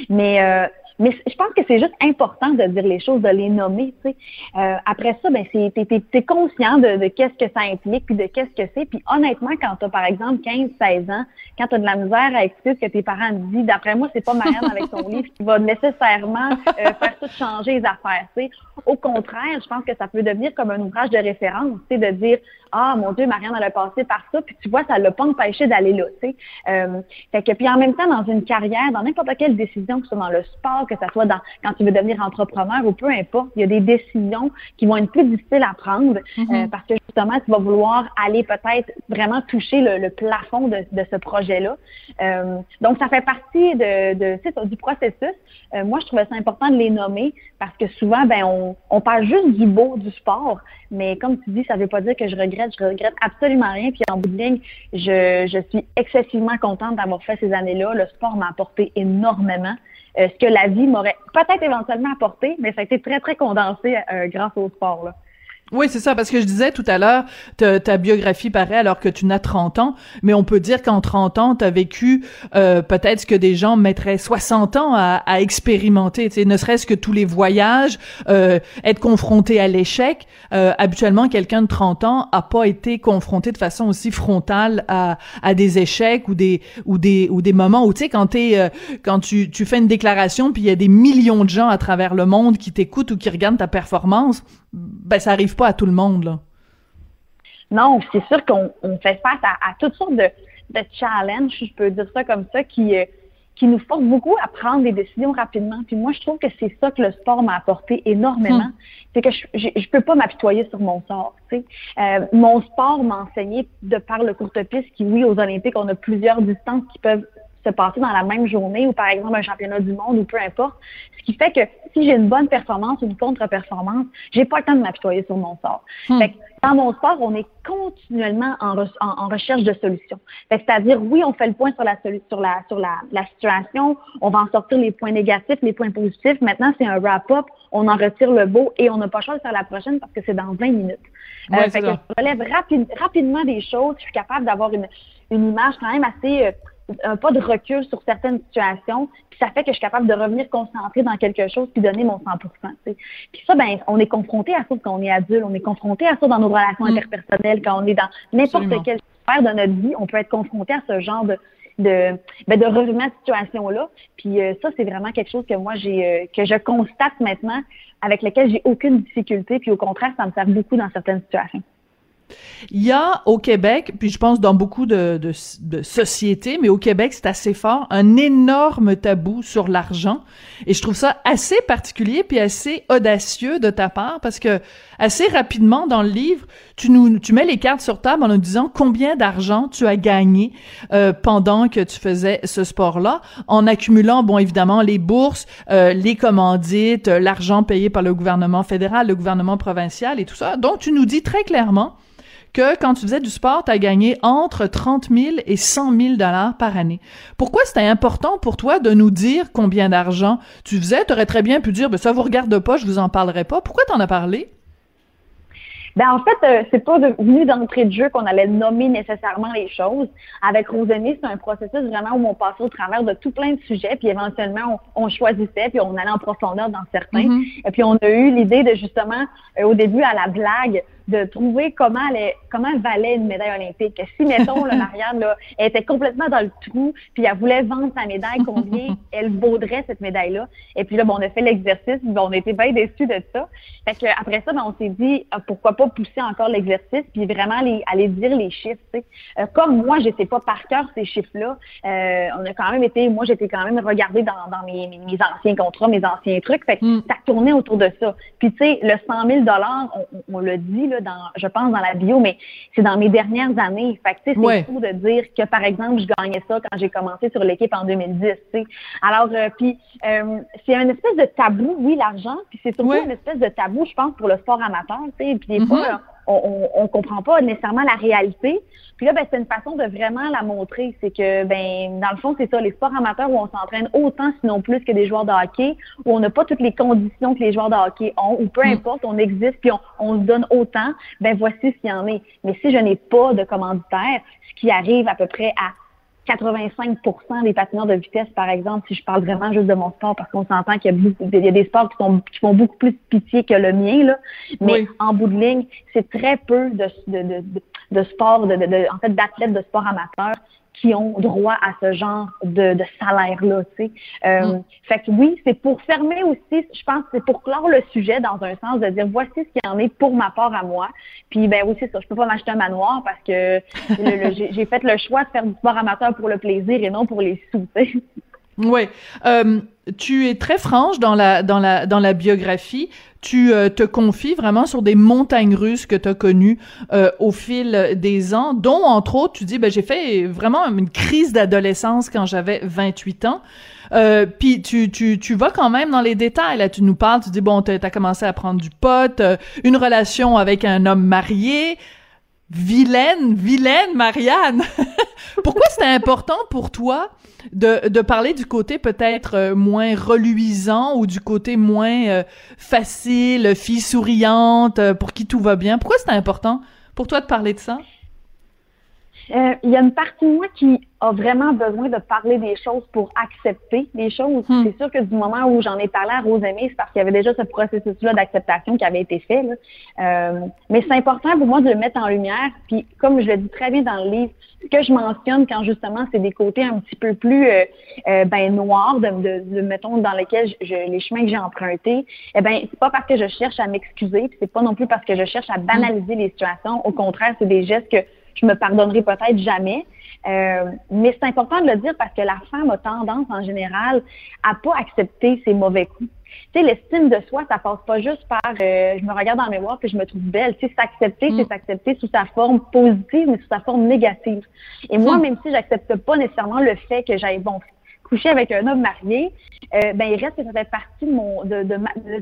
Mais euh, mais je pense que c'est juste important de dire les choses, de les nommer. Tu sais. Euh, après ça, ben c'est t'es, es, conscient de, de qu'est-ce que ça implique, puis de qu'est-ce que c'est. Puis honnêtement, quand tu as par exemple 15, 16 ans, quand tu as de la misère à expliquer ce que tes parents te disent, d'après moi, c'est pas Marianne avec son livre qui va nécessairement euh, faire tout changer les affaires. Tu sais. Au contraire, je pense que ça peut devenir comme un ouvrage de référence, tu sais, de dire Ah mon Dieu, Marianne, elle a passé par ça, puis tu vois, ça l'a pas empêché d'aller là. Tu sais. Euh, fait que puis en même temps, dans une carrière, dans n'importe quelle décision, que ce soit dans le sport, que ça soit dans, quand tu veux devenir entrepreneur ou peu importe, il y a des décisions qui vont être plus difficiles à prendre euh, parce que justement, tu vas vouloir aller peut-être vraiment toucher le, plafond de, de ce projet-là. Euh, donc, ça fait partie de, de du processus. Euh, moi, je trouvais ça important de les nommer parce que souvent, ben, on, on parle juste du beau du sport, mais comme tu dis, ça ne veut pas dire que je regrette. Je regrette absolument rien. Puis en bout de ligne, je, je suis excessivement contente d'avoir fait ces années-là. Le sport m'a apporté énormément. Euh, ce que la vie m'aurait peut-être éventuellement apporté, mais ça a été très, très condensé euh, grâce au sport. Oui, c'est ça, parce que je disais tout à l'heure, ta biographie paraît alors que tu n'as 30 ans, mais on peut dire qu'en 30 ans, tu as vécu euh, peut-être ce que des gens mettraient 60 ans à, à expérimenter, ne serait-ce que tous les voyages, euh, être confronté à l'échec. Euh, habituellement, quelqu'un de 30 ans a pas été confronté de façon aussi frontale à, à des échecs ou des ou des ou des moments où tu sais quand t'es euh, quand tu, tu fais une déclaration puis il y a des millions de gens à travers le monde qui t'écoutent ou qui regardent ta performance ben ça arrive pas à tout le monde là. Non, c'est sûr qu'on fait face à, toutes sortes de, de challenges, je peux dire ça comme ça, qui euh, qui nous forcent beaucoup à prendre des décisions rapidement. Puis moi, je trouve que c'est ça que le sport m'a apporté énormément. Hmm. C'est que je, je, peux pas m'apitoyer sur mon sort. Tu sais. Euh, mon sport m'a enseigné de par le courte piste, qui oui, aux Olympiques, on a plusieurs distances qui peuvent se passer dans la même journée ou par exemple un championnat du monde ou peu importe. Ce qui fait que si j'ai une bonne performance ou une contre-performance, j'ai pas le temps de m'apitoyer sur mon sort. Hmm. Fait que dans mon sport, on est continuellement en, en, recherche de solutions. C'est-à-dire, oui, on fait le point sur la sur la sur la, la, situation, on va en sortir les points négatifs, les points positifs. Maintenant, c'est un wrap-up, on en retire le beau et on n'a pas le choix de faire la prochaine parce que c'est dans 20 minutes. Euh, fait que je relève rapidement des choses, je suis capable d'avoir une, une image quand même assez euh, un pas de recul sur certaines situations, puis ça fait que je suis capable de revenir concentrer dans quelque chose puis donner mon 100% Puis ça, ben, on est confronté à ça quand on est adulte, on est confronté à ça dans nos relations mm. interpersonnelles, quand on est dans n'importe quelle sphère de notre vie, on peut être confronté à ce genre de de, ben de revirement de situation-là. Puis euh, ça, c'est vraiment quelque chose que moi, j'ai euh, que je constate maintenant, avec lequel j'ai aucune difficulté, puis au contraire, ça me sert beaucoup dans certaines situations. Il y a au Québec, puis je pense dans beaucoup de, de, de sociétés, mais au Québec, c'est assez fort, un énorme tabou sur l'argent. Et je trouve ça assez particulier puis assez audacieux de ta part parce que assez rapidement dans le livre, tu nous tu mets les cartes sur table en nous disant combien d'argent tu as gagné euh, pendant que tu faisais ce sport-là, en accumulant bon évidemment les bourses, euh, les commandites, l'argent payé par le gouvernement fédéral, le gouvernement provincial et tout ça. Donc tu nous dis très clairement que quand tu faisais du sport, tu as gagné entre 30 000 et 100 000 dollars par année. Pourquoi c'était important pour toi de nous dire combien d'argent tu faisais? Tu aurais très bien pu dire, ben, ça vous regarde pas, je vous en parlerai pas. Pourquoi t'en as parlé? Ben en fait, euh, c'est pas devenu d'entrée de jeu qu'on allait nommer nécessairement les choses. Avec Rosemary, c'est un processus vraiment où on passait au travers de tout plein de sujets, puis éventuellement on, choisissait, puis on allait en profondeur dans certains. Mm-hmm. Et puis on a eu l'idée de justement, euh, au début à la blague, de trouver comment elle, comment elle valait une médaille olympique. Si, mettons, le Marianne, là, elle était complètement dans le trou, puis elle voulait vendre sa médaille, combien elle vaudrait cette médaille-là? Et puis là, bon, on a fait l'exercice, puis on était bien déçus de ça. Fait que après ça, ben, on s'est dit, ah, pourquoi pas pousser encore l'exercice, puis vraiment aller, aller dire les chiffres. Euh, comme moi, je sais pas par cœur ces chiffres-là, euh, on a quand même été, moi, j'étais quand même regardée dans, dans mes, mes, anciens contrats, mes anciens trucs. Fait que mm. ça tournait autour de ça. Puis tu sais, le 100 000 on, on, le dit là, dans, je pense dans la bio, mais c'est dans mes dernières années. Fait que tu sais, c'est fou de dire que par exemple, je gagnais ça quand j'ai commencé sur l'équipe en 2010. sais. Alors euh, puis euh, c'est un espèce de tabou, oui, l'argent. Puis c'est surtout une espèce de tabou, je pense, pour le sport amateur. Tu sais. Puis des fois, on, on, comprend pas nécessairement la réalité. Puis là, ben, c'est une façon de vraiment la montrer. C'est que, ben, dans le fond, c'est ça, les sports amateurs où on s'entraîne autant, sinon plus que des joueurs de hockey, où on n'a pas toutes les conditions que les joueurs de hockey ont, ou peu mm. importe, on existe puis on, on se donne autant, ben voici ce qu'il y en est. Mais si je n'ai pas de commanditaire, ce qui arrive à peu près à 85% des patineurs de vitesse, par exemple, si je parle vraiment juste de mon sport, parce qu'on s'entend qu'il y a beaucoup, il y a des sports qui, font beaucoup plus pitié que le mien, là. Mais en bout de ligne, c'est très peu de, de, de, de sport, de, de, en fait, d'athlètes de sport amateur qui ont droit à ce genre de, de salaire-là, tu sais. Euh, mm. Fait que oui, c'est pour fermer aussi, je pense, c'est pour clore le sujet dans un sens de dire voici ce qu'il y en est pour ma part à moi. Puis ben oui, c'est ça, je peux pas m'acheter un manoir parce que j'ai fait le choix de faire du sport amateur pour le plaisir et non pour les sous. Oui. Euh, tu es très franche dans la, dans la, dans la biographie. Tu euh, te confies vraiment sur des montagnes russes que tu as connues euh, au fil des ans, dont, entre autres, tu dis, ben, j'ai fait vraiment une crise d'adolescence quand j'avais 28 ans. Euh, puis tu, tu, tu vas quand même dans les détails. Là, tu nous parles, tu dis, bon, tu as commencé à prendre du pot, euh, une relation avec un homme marié, vilaine, vilaine Marianne. Pourquoi c'était important pour toi de, de parler du côté peut-être euh, moins reluisant ou du côté moins euh, facile, fille souriante, euh, pour qui tout va bien? Pourquoi c'était important pour toi de parler de ça? Il y a une partie de moi qui a vraiment besoin de parler des choses pour accepter les choses. Hmm. C'est sûr que du moment où j'en ai parlé à Rosemée, c'est parce qu'il y avait déjà ce processus-là d'acceptation qui avait été fait. Euh, mais c'est important pour moi de le mettre en lumière. Puis comme je le dis très bien dans le livre, ce que je mentionne quand justement c'est des côtés un petit peu plus euh, euh ben noirs, de, de, mettons dans lesquels je, les chemins que j'ai empruntés, eh ben c'est pas parce que je cherche à m'excuser, puis c'est pas non plus parce que je cherche à banaliser les situations. Au contraire, c'est des gestes que je me pardonnerai peut-être jamais. Euh, mais c'est important de le dire parce que la femme a tendance en général à pas accepter ses mauvais coups. Tu sais, l'estime de soi, ça passe pas juste par euh, je me regarde dans le miroir et je me trouve belle. Tu sais, s'accepter, c'est mm. s'accepter sous sa forme positive, mais sous sa forme négative. Et moi, mm. même si j'accepte pas nécessairement le fait que j'aille bon coucher avec un homme marié, euh, ben il reste que ça fait partie de mon de, de,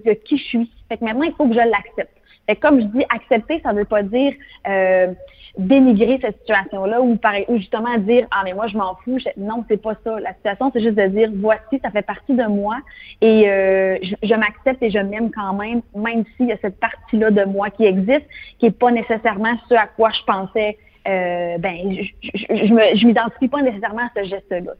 de qui je suis. Fait que maintenant, il faut que je l'accepte. Fait comme je dis, accepter, ça ne veut pas dire euh, dénigrer cette situation-là ou, ou justement dire ah mais moi je m'en fous. Non, c'est pas ça. La situation, c'est juste de dire voici, ça fait partie de moi et euh, je, m'accepte et je m'aime quand même, même s'il y a cette partie-là de moi qui existe, qui est pas nécessairement ce à quoi je pensais euh, ben je, m'identifie pas nécessairement à ce geste-là.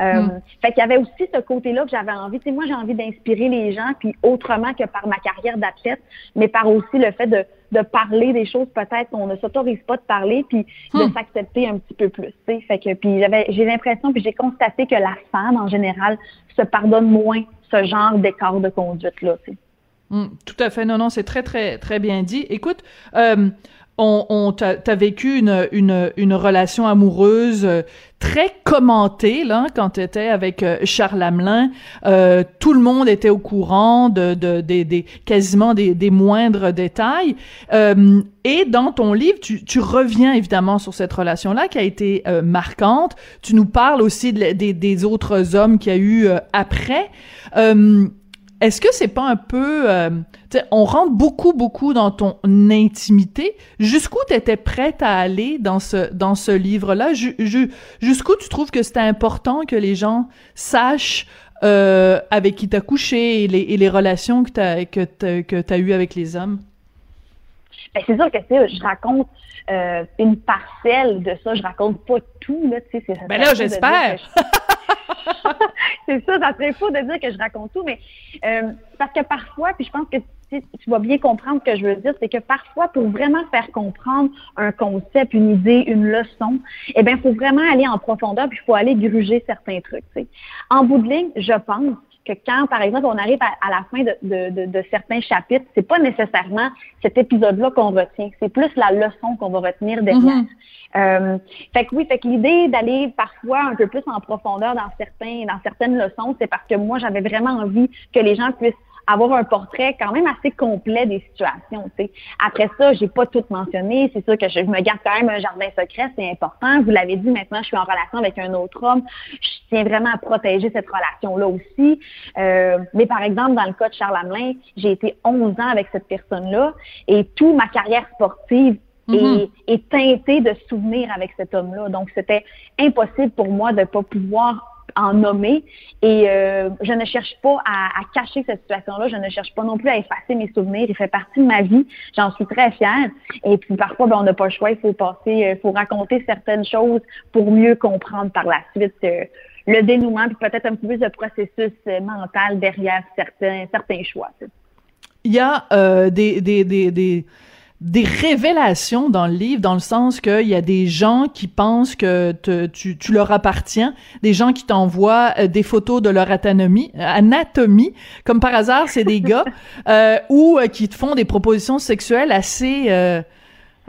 Euh, hmm. Fait qu'il y avait aussi ce côté-là que j'avais envie. Tu sais, moi, j'ai envie d'inspirer les gens, puis autrement que par ma carrière d'athlète, mais par aussi le fait de, de parler des choses peut-être qu'on ne s'autorise pas de parler, puis de hmm. s'accepter un petit peu plus. Fait que puis j'avais j'ai l'impression, puis j'ai constaté que la femme en général se pardonne moins ce genre d'écart de conduite là. Tu sais. Hmm, tout à fait. Non, non, c'est très, très, très bien dit. Écoute, euh, on, on t'as vécu une, une, une relation amoureuse euh, très commentée là quand t'étais avec euh, Charles Hamelin. Euh, tout le monde était au courant de, de, des quasiment des, des, moindres détails. Euh, et dans ton livre, tu, tu, reviens évidemment sur cette relation-là qui a été marquante. Tu nous parles aussi des, des autres hommes qu'il y a eu après. Est-ce que c'est pas un peu, euh, on rentre beaucoup beaucoup dans ton intimité. Jusqu'où tu étais prête à aller dans ce dans ce livre-là? Jusqu'où tu trouves que c'était important que les gens sachent euh, avec qui t'as couché et les, et les relations que t'as que t'as, que t'as eues avec les hommes? C'est sûr que je raconte euh, une parcelle de ça. Je raconte pas tout là. Tu sais, ben là, j'espère. c'est ça, ça serait faux de dire que je raconte tout, mais euh, parce que parfois, puis je pense que tu, tu vas bien comprendre ce que je veux dire, c'est que parfois, pour vraiment faire comprendre un concept, une idée, une leçon, eh bien, il faut vraiment aller en profondeur, puis il faut aller gruger certains trucs. En bout de ligne, je pense que quand, par exemple, on arrive à, à la fin de, de, de, de certains chapitres, c'est pas nécessairement cet épisode-là qu'on retient, c'est plus la leçon qu'on va retenir derrière. Euh, fait que oui, fait que l'idée d'aller parfois un peu plus en profondeur dans certains, dans certaines leçons, c'est parce que moi j'avais vraiment envie que les gens puissent avoir un portrait quand même assez complet des situations. Après ça, j'ai pas tout mentionné. C'est sûr que je, me garde quand même un jardin secret, c'est important. Vous l'avez dit, maintenant, je suis en relation avec un autre homme. Je tiens vraiment à protéger cette relation-là aussi. Euh, mais par exemple, dans le cas de Charles Hamelin, j'ai été 11 ans avec cette personne-là et toute ma carrière sportive est, est teintée de souvenirs avec cet homme-là. Donc, c'était impossible pour moi de pas pouvoir en nommer. Et euh, je ne cherche pas à, cacher cette situation-là. Je ne cherche pas non plus à effacer mes souvenirs. Il fait partie de ma vie. J'en suis très fière. Et puis parfois, ben, on n'a pas le choix. Il faut passer, il faut raconter certaines choses pour mieux comprendre par la suite euh, le dénouement, puis peut-être un peu plus de processus euh, mental derrière certains, certains choix. Il y a euh, des, des, des, des révélations dans le livre, dans le sens qu'il y a des gens qui pensent que te- tu, tu leur appartiens, des gens qui t'envoient euh, des photos de leur anatomie, anatomie comme par hasard, c'est des gars, euh, ou euh, qui te font des propositions sexuelles assez... euh,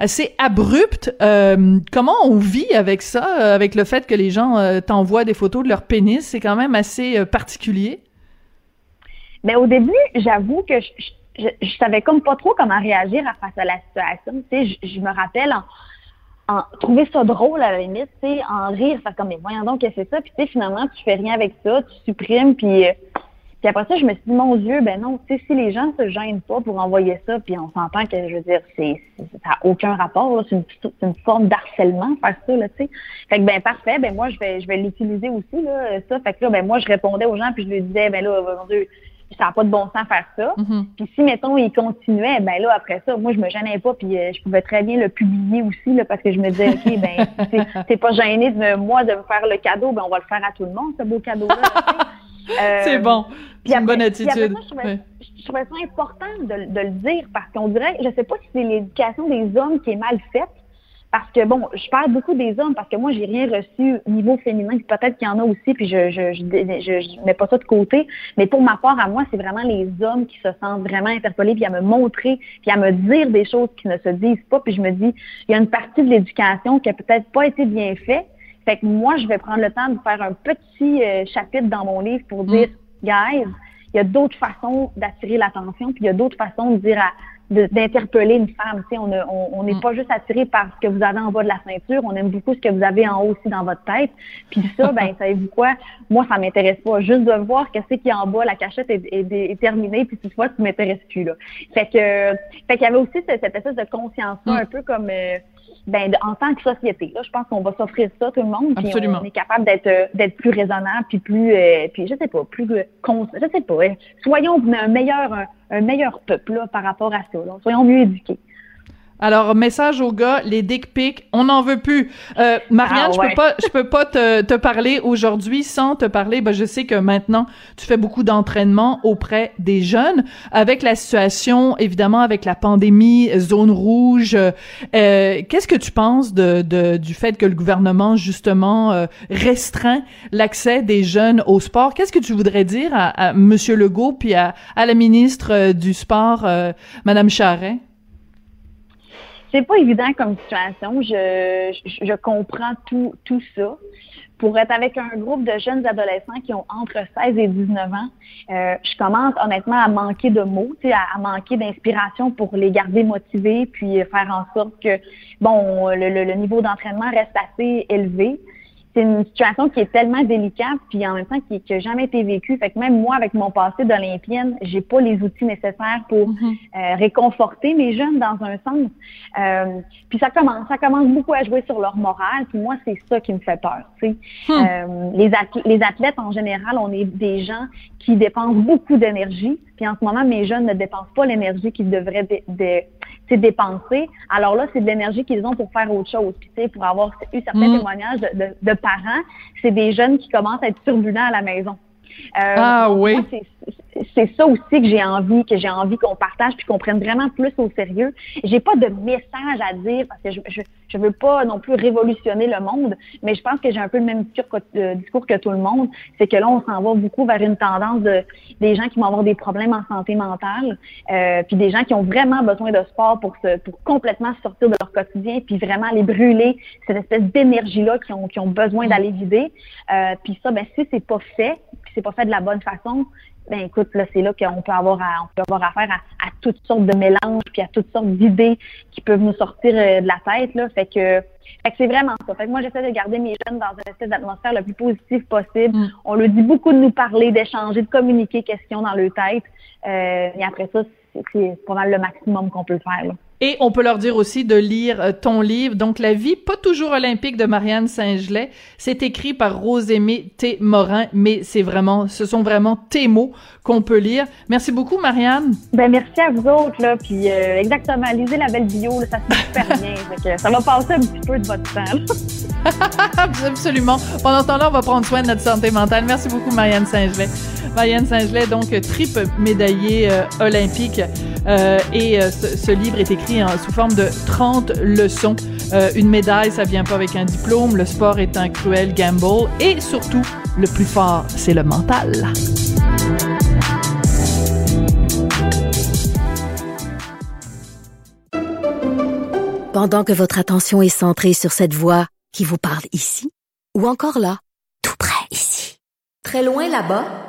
assez abruptes. Euh, comment on vit avec ça, avec le fait que les gens t'envoient des photos de leur pénis? C'est quand même assez particulier. Mais au début, j'avoue que je, je, je, je savais comme pas trop comment réagir à face à la situation. Tu sais, je, je me rappelle en, en trouver ça drôle à la limite, tu sais, en rire, faire comme mais voyons donc que c'est ça, puis tu sais finalement tu fais rien avec ça, tu supprimes, puis euh, puis après ça je me suis dit mon Dieu, ben non, tu sais si les gens se gênent pas pour envoyer ça, puis on s'entend que je veux dire c'est ça a aucun rapport, c'est une, une forme d'harcèlement faire ça là, tu sais. Fait que ben parfait, ben moi je vais je vais l'utiliser aussi là, ça, fait que là ben moi je répondais aux gens puis je leur disais ben là mon Dieu ça n'a pas de bon sens faire ça. Puis si, mettons, il continuait, ben là, après ça, moi, je me gênais pas, puis euh, je pouvais très bien le publier aussi, là, parce que je me disais, OK, ben, t'es pas gêné de me- moi de me faire le cadeau, ben on va le faire à tout le monde, ce beau cadeau-là. sais. Euh, C'est bon. puis C'est une bonne puis après attitude. ça, je, trouvais, Ouais. je trouvais ça important de, de le dire parce qu'on dirait, je sais pas si c'est l'éducation des hommes qui est mal faite, parce que bon, je parle beaucoup des hommes parce que moi j'ai rien reçu au niveau féminin, puis peut-être qu'il y en a aussi, puis je je, je, je, je mets pas ça de côté, mais pour ma part à moi, c'est vraiment les hommes qui se sentent vraiment interpellés, puis à me montrer, puis à me dire des choses qui ne se disent pas, puis je me dis, il y a une partie de l'éducation qui a peut-être pas été bien faite, fait que moi je vais prendre le temps de faire un petit euh, chapitre dans mon livre pour dire, guys, il y a d'autres façons d'attirer l'attention, puis il y a d'autres façons de dire à d'interpeller une femme. Tu sais, on ne- on on n'est pas juste attiré par ce que vous avez en bas de la ceinture, on aime beaucoup ce que vous avez en haut aussi dans votre tête. Puis ça, ben savez-vous quoi? Moi, ça m'intéresse pas. Juste de voir qu'est-ce qu'il y a en bas, la cachette est, est, est terminée, puis toutefois, tu m'intéresses plus. Là. Fait que fait qu'il y avait aussi cette, cette espèce de conscience-là, un peu comme euh, ben, en tant que société. Là, je pense qu'on va s'offrir ça tout le monde, puis Absolument. on est capable d'être euh, d'être plus raisonnable, puis plus euh, puis je sais pas, plus euh, je sais pas. hein. Soyons un meilleur un, un meilleur peuple là, par rapport à ça. là. Soyons mieux éduqués. Alors, message aux gars, les dick pics, on n'en veut plus. Euh, Marianne, Ah je peux pas, je peux pas te, te parler aujourd'hui sans te parler. Ben, je sais que maintenant, tu fais beaucoup d'entraînement auprès des jeunes. Avec la situation, évidemment, avec la pandémie, zone rouge, euh, euh, qu'est-ce que tu penses de, de- du fait que le gouvernement, justement, euh, restreint l'accès des jeunes au sport? Qu'est-ce que tu voudrais dire à, à Monsieur Legault puis à, à la ministre euh, du Sport, euh, Madame Charret? C'est pas évident comme situation. Je, je, je comprends tout, tout ça. Pour être avec un groupe de jeunes adolescents qui ont entre 16 et 19 ans, euh, je commence honnêtement à manquer de mots, à, à manquer d'inspiration pour les garder motivés, puis faire en sorte que bon le, le- le niveau d'entraînement reste assez élevé. C'est une situation qui est tellement délicate, puis en même temps qui n'a jamais été vécue. Fait que même moi, avec mon passé d'olympienne, j'ai pas les outils nécessaires pour euh, réconforter mes jeunes dans un sens. Euh, puis ça commence, ça commence beaucoup à jouer sur leur morale. Puis moi, c'est ça qui me fait peur. Tu sais. Euh, les, les athlètes en général, on est des gens qui dépensent beaucoup d'énergie. Puis en ce moment, mes jeunes ne dépensent pas l'énergie qu'ils devraient dé- dé- dépenser. Alors là, c'est de l'énergie qu'ils ont pour faire autre chose. Puis tu sais, pour avoir eu certains Mm. témoignages de, de- de parents, c'est des jeunes qui commencent à être turbulents à la maison. Euh, ah oui. C'est ça aussi que j'ai envie, que j'ai envie qu'on partage puis qu'on prenne vraiment plus au sérieux. J'ai pas de message à dire parce que je, je, je veux pas non plus révolutionner le monde, mais je pense que j'ai un peu le même discours que, euh, discours que tout le monde. C'est que là, on s'en va beaucoup vers une tendance de des gens qui vont avoir des problèmes en santé mentale, euh, puis des gens qui ont vraiment besoin de sport pour se, pour complètement sortir de leur quotidien, puis vraiment aller brûler cette espèce d'énergie-là qui ont, qui ont besoin mm. d'aller vider. Euh, puis ça, ben si c'est pas fait, puis c'est pas fait de la bonne façon, ben écoute, là, c'est là qu'on peut avoir à, on peut avoir affaire à, à, toutes sortes de mélanges, puis à toutes sortes d'idées qui peuvent nous sortir euh, de la tête. Là. Fait que, fait que c'est vraiment ça. Fait que moi, j'essaie de garder mes jeunes dans une espèce d'atmosphère le plus positive possible. Mm. On leur dit beaucoup de nous parler, d'échanger, de communiquer questions dans leur tête. Euh, et après ça, c'est pas mal le maximum qu'on peut faire. Là. Et on peut leur dire aussi de lire euh, ton livre, donc La vie pas toujours olympique de Marianne Saint-Gelais. C'est écrit par Rosémée T. Morin, mais c'est vraiment, ce sont vraiment tes mots qu'on peut lire. Merci beaucoup, Marianne. Ben merci à vous autres là, puis euh, exactement, lisez la belle bio, là, ça se super bien, ça va passer un petit peu de votre temps. Absolument. Pendant ce temps-là, on va prendre soin de notre santé mentale. Merci beaucoup, Marianne Saint-Gelais. Marianne Saint-Gelais, donc triple médaillée euh, olympique, euh, et ce, ce livre est écrit sous forme de 30 leçons. Euh, une médaille, ça vient pas avec un diplôme. Le sport est un cruel gamble. Et surtout, le plus fort, c'est le mental. Pendant que votre attention est centrée sur cette voix qui vous parle ici, ou encore là, tout près ici, très loin là-bas,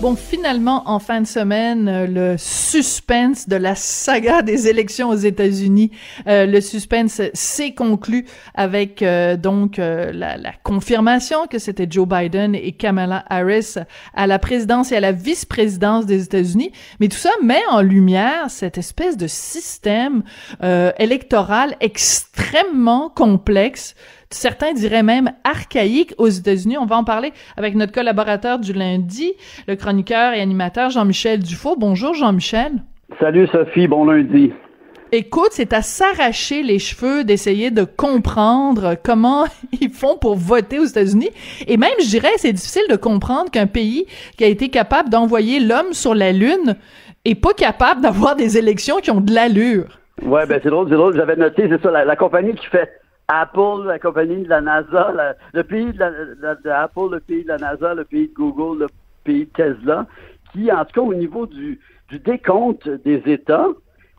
Bon, finalement, en fin de semaine, euh, le suspense de la saga des élections aux États-Unis, euh, le suspense s'est conclu avec euh, donc la, la, confirmation que c'était Joe Biden et Kamala Harris à la présidence et à la vice-présidence des États-Unis. Mais tout ça met en lumière cette espèce de système électoral extrêmement complexe certains diraient même archaïque aux États-Unis. On va en parler avec notre collaborateur du lundi, le chroniqueur et animateur Jean-Michel Dufaux. Bonjour Jean-Michel. Salut Sophie, bon lundi. Écoute, c'est à s'arracher les cheveux d'essayer de comprendre comment ils font pour voter aux États-Unis. Et même, je dirais, c'est difficile de comprendre qu'un pays qui a été capable d'envoyer l'homme sur la Lune est pas capable d'avoir des élections qui ont de l'allure. Ouais, ben c'est drôle, c'est drôle. J'avais noté, c'est ça, la, compagnie qui fait Apple, la compagnie de la NASA, le pays de, la, Apple, le pays de la NASA, le pays de Google, le pays de Tesla, qui, en tout cas, au niveau du, du décompte des États,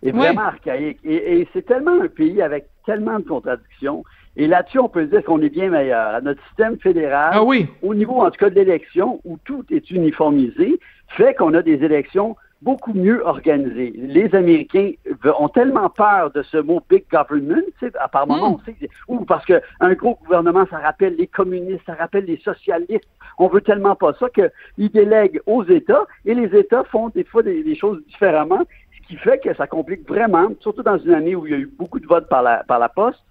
est vraiment archaïque. Et, c'est tellement un pays avec tellement de contradictions. Et là-dessus, on peut dire qu'on est bien meilleur. Notre système fédéral, ah oui. au niveau, en tout cas, de l'élection, où tout est uniformisé, fait qu'on a des élections beaucoup mieux organisé. Les Américains ont tellement peur de ce mot big government, à part moment, hmm. on sait ou parce qu'un gros gouvernement, ça rappelle les communistes, ça rappelle les socialistes. On veut tellement pas ça qu'ils délèguent aux États et les États font des fois des, choses différemment, ce qui fait que ça complique vraiment, surtout dans une année où il y a eu beaucoup de votes par la, par la poste.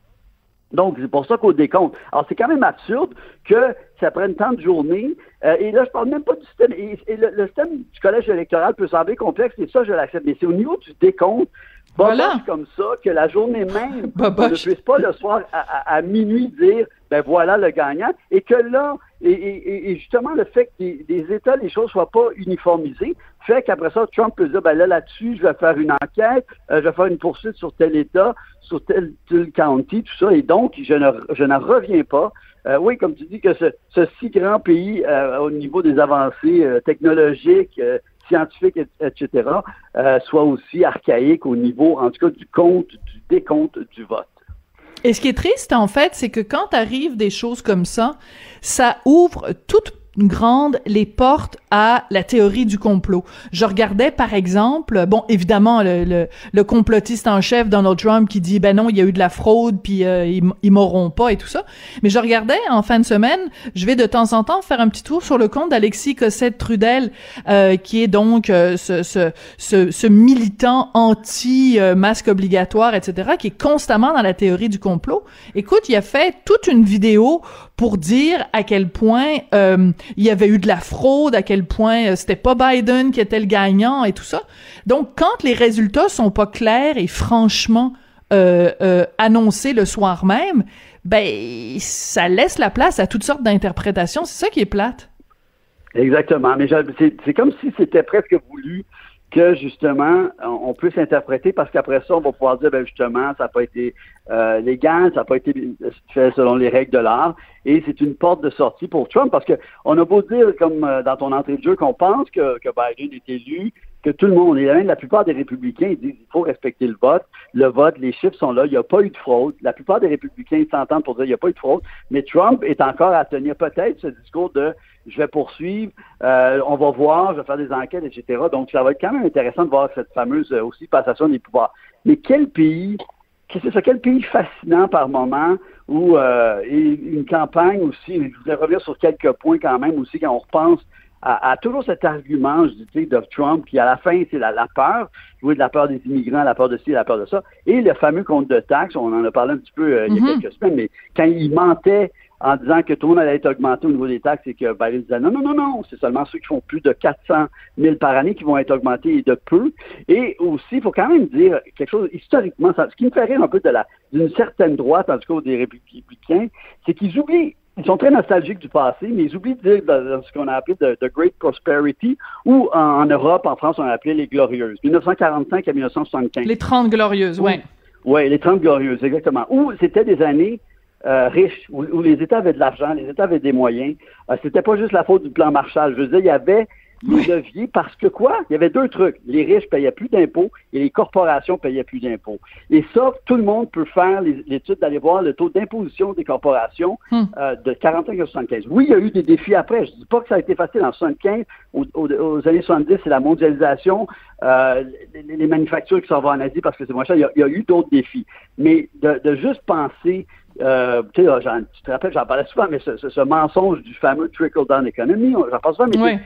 Donc, c'est pour ça qu'au décompte. Alors, c'est quand même absurde que ça prenne tant de journées. Euh, et là, je parle même pas du système. Et, le, système du collège électoral peut sembler complexe, et ça, je l'accepte. Mais c'est au niveau du décompte, voilà. comme ça, que la journée même, on ne puisse pas le soir à, minuit dire, ben voilà le gagnant. Et que là, et, justement, le fait que des, États, les choses soient pas uniformisées, fait qu'après ça, Trump peut dire, ben là, là-dessus, je vais faire une enquête, euh, je vais faire une poursuite sur tel État, sur tel, tel county, tout ça. Et donc, je ne, je n'en reviens pas euh, oui, comme tu dis, que ce, si grand pays euh, au niveau des avancées euh, technologiques, scientifiques, etc., soit aussi archaïque au niveau, en tout cas, du compte, du décompte du vote. Et ce qui est triste, en fait, c'est que quand arrivent des choses comme ça, ça ouvre toute grande les portes à la théorie du complot. Je regardais, par exemple, bon, évidemment, le, complotiste en chef Donald Trump qui dit, ben non, il y a eu de la fraude, puis euh, ils, ils m'auront pas et tout ça. Mais je regardais en fin de semaine, je vais de temps en temps faire un petit tour sur le compte d'Alexis Cossette-Trudel, euh, qui est donc euh, ce, militant anti-masque obligatoire, etc., qui est constamment dans la théorie du complot. Écoute, il a fait toute une vidéo pour dire à quel point euh, il y avait eu de la fraude, à quel point euh, c'était pas Biden qui était le gagnant et tout ça. Donc, quand les résultats sont pas clairs et franchement euh, euh annoncés le soir même, ben ça laisse la place à toutes sortes d'interprétations. C'est ça qui est plate. Exactement. Mais c'est comme si c'était presque voulu que justement on peut s'interpréter parce qu'après ça on va pouvoir dire ben justement ça n'a pas été euh, légal, ça n'a pas été fait selon les règles de l'art et c'est une porte de sortie pour Trump parce que on a beau dire comme euh, dans ton entrée de jeu qu'on pense que, que Biden est élu, que tout le monde est même la plupart des républicains disent qu'il faut respecter le vote, le vote, les chiffres sont là, il n'y a pas eu de fraude. La plupart des républicains s'entendent pour dire qu'il n'y a pas eu de fraude, mais Trump est encore à tenir peut-être ce discours de je vais poursuivre, euh, on va voir, je vais faire des enquêtes, etc. Donc, ça va être quand même intéressant de voir cette fameuse euh, aussi passation des pouvoirs. Mais quel pays, c'est ça, quel pays fascinant par moment où euh, une campagne aussi, je voudrais revenir sur quelques points quand même aussi quand on repense à, toujours cet argument, je dis, de Trump, qui à la fin, c'est la, peur, jouer de la peur des immigrants, la peur de ci, la peur de ça, et le fameux compte de taxes, on en a parlé un petit peu il y a mm-hmm. quelques semaines, mais quand il mentait en disant que tout le monde allait être augmenté au niveau des taxes et que Biden disait non, non, non, non, c'est seulement ceux qui font plus de 400 000 par année qui vont être augmentés et de peu. Et aussi, il faut quand même dire quelque chose historiquement, ce qui me fait rire un peu de la d'une certaine droite, en tout cas des républicains, c'est qu'ils oublient ils sont très nostalgiques du passé, mais ils oublient de dire dans ce qu'on a appelé the, Great Prosperity, ou en, Europe, en France, on a appelé les Glorieuses, 1945 à 1975. Les 30 Glorieuses, oui. Oui, les 30 Glorieuses, exactement. Où c'était des années euh, riches, où, les États avaient de l'argent, les États avaient des moyens. Euh, c'était pas juste la faute du plan Marshall. Je veux dire, il y avait des leviers parce que quoi? Il y avait deux trucs. Les riches payaient plus d'impôts et les corporations payaient plus d'impôts. Et ça, tout le monde peut faire l'étude d'aller voir le taux d'imposition des corporations hmm. euh, de 45 à 75. Oui, il y a eu des défis après. Je dis pas que ça a été facile en 75. Aux, années 70, c'est la mondialisation, euh, les, manufactures qui s'en vont en Asie parce que c'est moins cher. Il y a, eu d'autres défis. Mais de juste penser euh, tu, te rappelles, j'en parlais souvent, mais ce, mensonge du fameux trickle-down economy, j'en parle souvent, mais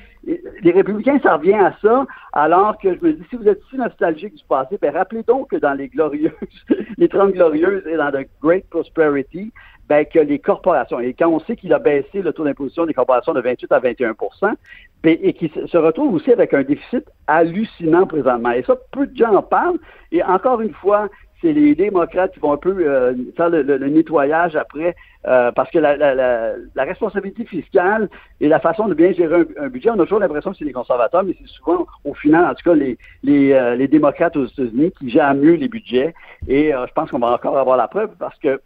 les, républicains, ça revient à ça, alors que je me dis, si vous êtes si nostalgique du passé, ben rappelez donc que dans les glorieuses, les 30 glorieuses et dans The Great Prosperity, ben, que les corporations, et quand on sait qu'il a baissé le taux d'imposition des corporations de 28 à 21% ben, et qu'il se retrouve aussi avec un déficit hallucinant présentement. Et ça, peu de gens en parlent. Et encore une fois, c'est les démocrates qui vont un peu euh, faire le, nettoyage après, euh, parce que la, responsabilité fiscale et la façon de bien gérer un, budget, on a toujours l'impression que c'est les conservateurs, mais c'est souvent, au final, en tout cas, les, les, euh, les démocrates aux États-Unis qui gèrent mieux les budgets. Et je pense qu'on va encore avoir la preuve parce que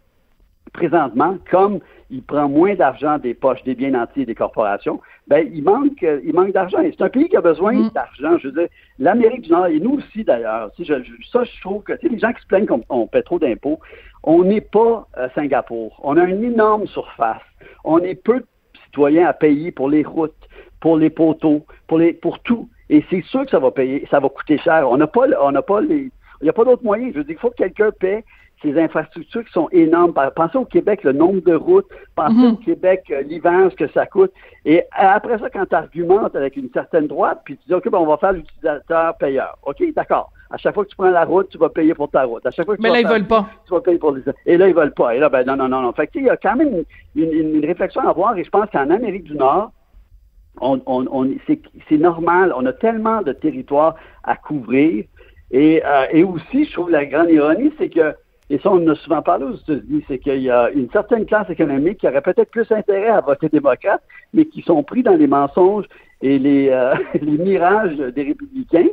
présentement, comme il prend moins d'argent des poches des biens entiers des corporations, ben il manque il manque d'argent. Et c'est un pays qui a besoin mm. d'argent. Je veux dire, l'Amérique du Nord, et nous aussi d'ailleurs, si je, ça je trouve que les gens qui se plaignent qu'on paie trop d'impôts, on n'est pas euh, Singapour. On a une énorme surface. On est peu de citoyens à payer pour les routes, pour les poteaux, pour les pour tout. Et c'est sûr que ça va payer, ça va coûter cher. On n'a pas on n'a pas les il n'y a pas d'autre moyen. Je veux dire, il faut que quelqu'un paie ces infrastructures qui sont énormes. Pensez au Québec, le nombre de routes. Pensez mhm. au Québec, euh, l'hiver, ce que ça coûte. Et après ça, quand tu argumentes avec une certaine droite, puis tu dis, OK, ben, on va faire l'utilisateur payeur. OK, d'accord. À chaque fois que tu prends la route, tu vas payer pour ta route. À chaque fois que Mais là, ils veulent pas. Tu vas payer pour les... Et là, ils veulent pas. Et là, ben non, non, non, non. Fait que, il y a quand même une, réflexion à avoir. Et je pense qu'en Amérique du Nord, on, on, c'est normal. On a tellement de territoires à couvrir. Et, euh, et aussi, je trouve la grande ironie, c'est que et ça, on en a souvent parlé aux États-Unis, c'est qu'il y a une certaine classe économique qui aurait peut-être plus intérêt à voter démocrate, mais qui sont pris dans les mensonges et les, euh, les mirages des républicains,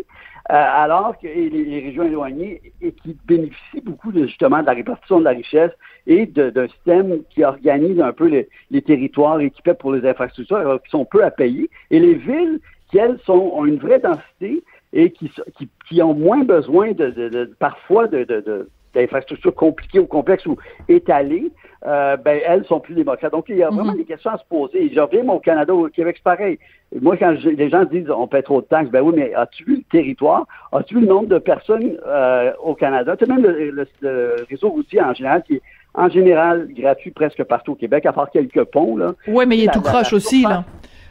euh, alors que les, régions éloignées et qui bénéficient beaucoup de, justement de la répartition de la richesse et d'un système qui organise un peu les, les territoires équipés pour les infrastructures, qui sont peu à payer, et les villes qui, elles, sont, ont une vraie densité et qui, qui, qui ont moins besoin de, de, de parfois de, d'infrastructures compliquées ou complexes ou étalées, euh, ben elles sont plus démocrates. Donc il y a vraiment Mhm. des questions à se poser. Je reviens au Canada, au Québec, c'est pareil. Moi, quand je- les gens disent on paie trop de taxes, ben oui, mais as-tu vu le territoire? As-tu vu le nombre de personnes euh, au Canada? Tu sais, même le, le- le réseau routier en général, qui est en général gratuit presque partout au Québec, à part quelques ponts. Là. Ouais, mais il est tout croche aussi, là.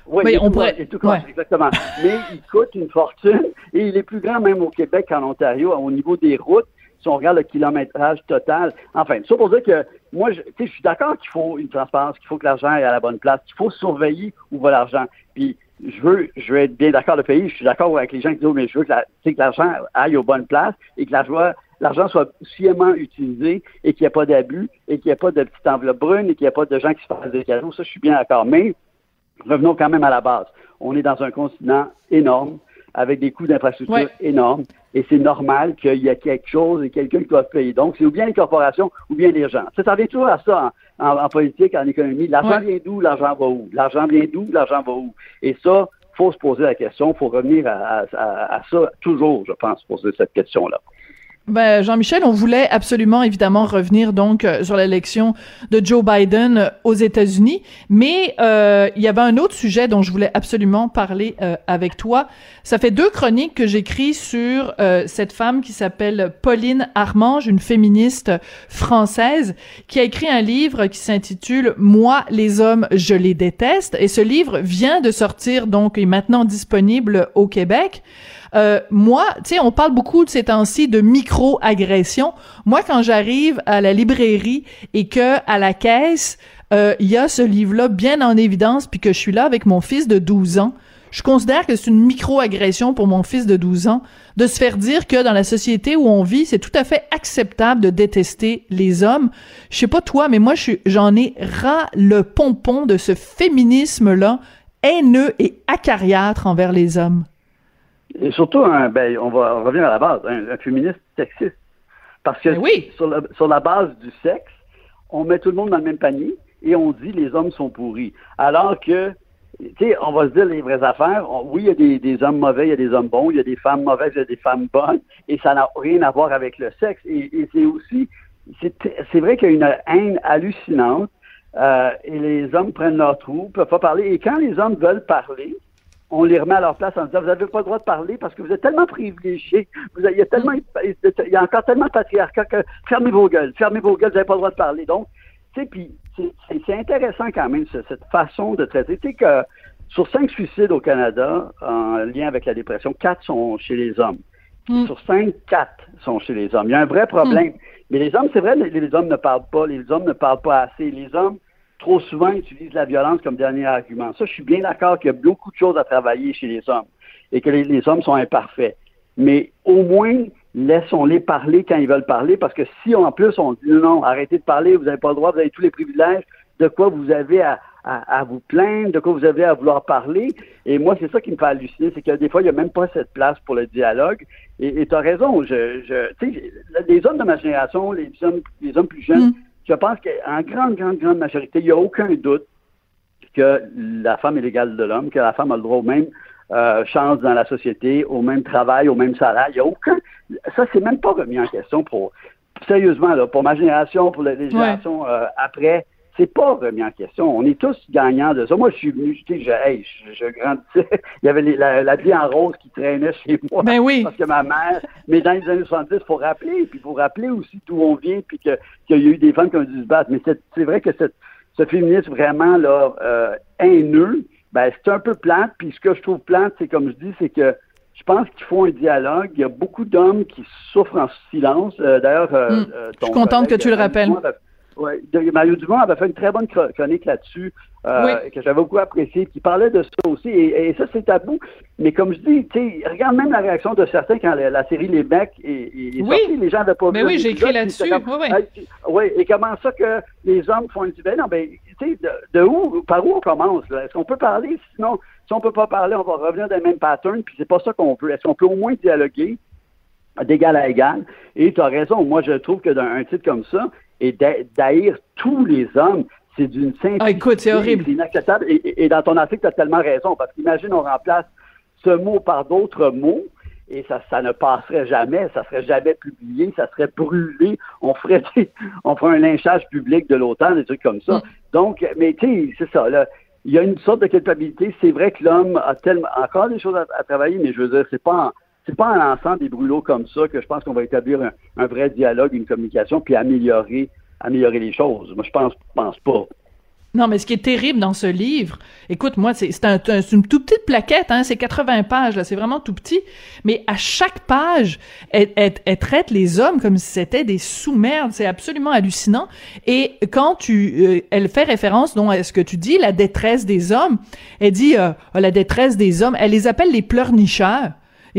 Oui, Mais il est on tout pourrait- ouais. exactement. Mais il coûte une fortune et il est plus grand même au Québec qu'en Ontario au niveau des routes. Si on regarde le kilométrage total. Enfin, ça pour dire que moi, je, je suis d'accord qu'il faut une transparence, qu'il faut que l'argent est à la bonne place, qu'il faut surveiller où va l'argent. Puis je veux, je veux être bien d'accord le pays. Je suis d'accord avec les gens qui disent, oh, mais je veux que, la- que l'argent aille aux bonnes places et que l'argent, l'argent soit sciemment utilisé et qu'il n'y ait pas d'abus et qu'il n'y ait pas de petites enveloppes brunes et qu'il n'y ait pas de gens qui se fassent des cadeaux. Ça, je suis bien d'accord. Mais revenons quand même à la base. On est dans un continent énorme, avec des coûts d'infrastructure Ouais. énormes, et c'est normal qu'il y ait quelque chose et quelqu'un qui doit payer. Donc, c'est ou bien les corporations ou bien les gens. Ça, ça revient toujours à ça en, en- en politique, en économie. L'argent Ouais. vient d'où, l'argent va où? L'argent vient d'où, l'argent va où? Et ça, faut se poser la question, faut revenir à, à- à- à ça toujours, je pense, poser cette question-là. Ben, Jean-Michel, on voulait absolument, évidemment, revenir donc euh, sur l'élection de Joe Biden euh, aux États-Unis, mais euh, il y avait un autre sujet dont je voulais absolument parler euh, avec toi. Ça fait deux chroniques que j'écris sur cette femme qui s'appelle Pauline Armange, une féministe française, qui a écrit un livre qui s'intitule Moi, les hommes, je les déteste, et ce livre vient de sortir, donc est maintenant disponible au Québec. Euh, moi, tu sais, on parle beaucoup de ces temps-ci de micro-agression. Moi, quand j'arrive à la librairie et que à la caisse, euh, il y a ce livre-là bien en évidence, puis que je suis là avec mon fils de 12 ans, je considère que c'est une micro-agression pour mon fils de 12 ans de se faire dire que dans la société où on vit, c'est tout à fait acceptable de détester les hommes. Je sais pas toi, mais moi, j'en ai ras le pompon de ce féminisme-là haineux et acariâtre envers les hommes. Et surtout, un, ben, on va revenir à la base, un, un féministe sexiste. Parce que Ben oui. sur, la, sur la base du sexe, on met tout le monde dans le même panier et on dit les hommes sont pourris. Alors que, tu sais, on va se dire les vraies affaires. On- oui, il y a des, des hommes mauvais, il y a des hommes bons, il y a des femmes mauvaises, il y a des femmes bonnes, et ça n'a rien à voir avec le sexe. Et, et c'est aussi, c'est c'est vrai qu'il y a une haine hallucinante, euh, et les hommes prennent leur trou, peuvent pas parler. Et quand les hommes veulent parler, on les remet à leur place en disant vous n'avez pas le droit de parler parce que vous êtes tellement privilégiés, vous avez- il y a tellement il y a encore tellement de patriarcat que fermez vos gueules, fermez vos gueules, vous n'avez pas le droit de parler. Donc, tu sais, puis c'est- intéressant quand même ce- cette façon de traiter. Tu sais que sur cinq suicides au Canada en lien avec la dépression, quatre sont chez les hommes. Mm. Sur cinq, quatre sont chez les hommes. Il y a un vrai problème. Mais les hommes, c'est vrai, les, les hommes ne parlent pas, les hommes ne parlent pas assez. Les hommes, trop souvent, utilisent la violence comme dernier argument. Ça, je suis bien d'accord qu'il y a beaucoup de choses à travailler chez les hommes et que les, hommes sont imparfaits. Mais au moins, laissons-les parler quand ils veulent parler, parce que si en plus on dit non, arrêtez de parler, vous n'avez pas le droit, vous avez tous les privilèges, de quoi vous avez à, vous plaindre, de quoi vous avez à vouloir parler. Et moi, c'est ça qui me fait halluciner, c'est que des fois, il n'y a même pas cette place pour le dialogue. Et tu as raison, je, je, les hommes de ma génération, les hommes, les hommes plus jeunes, Mm. Je pense qu'en grande, grande, grande majorité, il n'y a aucun doute que la femme est l'égale de l'homme, que la femme a le droit aux mêmes euh, chances dans la société, au même travail, au même salaire. Il n'y a aucun. Ça, c'est même pas remis en question pour. Sérieusement, là, pour ma génération, pour les générations euh, après, c'est pas remis en question. On est tous gagnants de ça. Moi, je suis venu, sais, je, hey, je, je grandissais. Il y avait les- la, la vie en rose qui traînait chez moi. Ben oui. Parce que ma mère, mais dans les années 70, il faut rappeler, puis il faut rappeler aussi d'où on vient, puis qu'il y a eu des femmes qui ont dû se battre. Mais c'est vrai que cette, ce féminisme vraiment là, euh, haineux, ben, c'est un peu plate. Puis ce que je trouve plate, c'est comme je dis, c'est que je pense qu'il faut un dialogue. Il y a beaucoup d'hommes qui souffrent en silence. Euh, D'ailleurs, euh, Mm. euh, Je suis contente que tu le rappelles. Avait- Ouais, Mario Dumont avait fait une très bonne chro- chronique là-dessus, euh, que j'avais beaucoup apprécié, qui parlait de ça aussi. Et, et ça, c'est tabou. Mais comme je dis, regarde même la réaction de certains quand la, la série Les Becs est, Oui. sortie. Les gens n'avaient pas Mais vu oui, j'ai écrit là-dessus. Oui, oui. Oui, et comment ça que les hommes font une ben non, ben, tu sais, de, de où, par où on commence, là? Est-ce qu'on peut parler? Sinon, si on peut pas parler, on va revenir dans le même pattern, puis c'est pas ça qu'on veut. Est-ce qu'on peut au moins dialoguer d'égal à égal? Et tu as raison, moi, je trouve que d'un un titre comme ça, et d'haïr tous les hommes, c'est d'une simplicité. Ah, écoute, c'est horrible. C'est inacceptable. Et, et- et dans ton article, tu as tellement raison, parce qu'imagine, on remplace ce mot par d'autres mots, et ça, ça ne passerait jamais, ça serait jamais publié, ça serait brûlé, on ferait on ferait un lynchage public de l'OTAN, des trucs comme ça. Mm. Donc, mais tu sais, c'est ça, là, il y a une sorte de culpabilité. C'est vrai que l'homme a tellement encore des choses à, travailler, mais je veux dire, c'est pas c'est pas en lançant des brûlots comme ça que je pense qu'on va établir un, vrai dialogue, une communication, puis améliorer améliorer les choses. Moi, je pense pense pas. Non, mais ce qui est terrible dans ce livre, écoute, moi, c'est un, une toute petite plaquette, hein, c'est 80 pages, là, c'est vraiment tout petit, mais à chaque page, elle, elle, traite les hommes comme si c'était des sous-merdes, c'est absolument hallucinant. Et quand tu, euh, elle fait référence, donc, à ce que tu dis, la détresse des hommes, elle dit, euh, la détresse des hommes, elle les appelle les pleurnicheurs.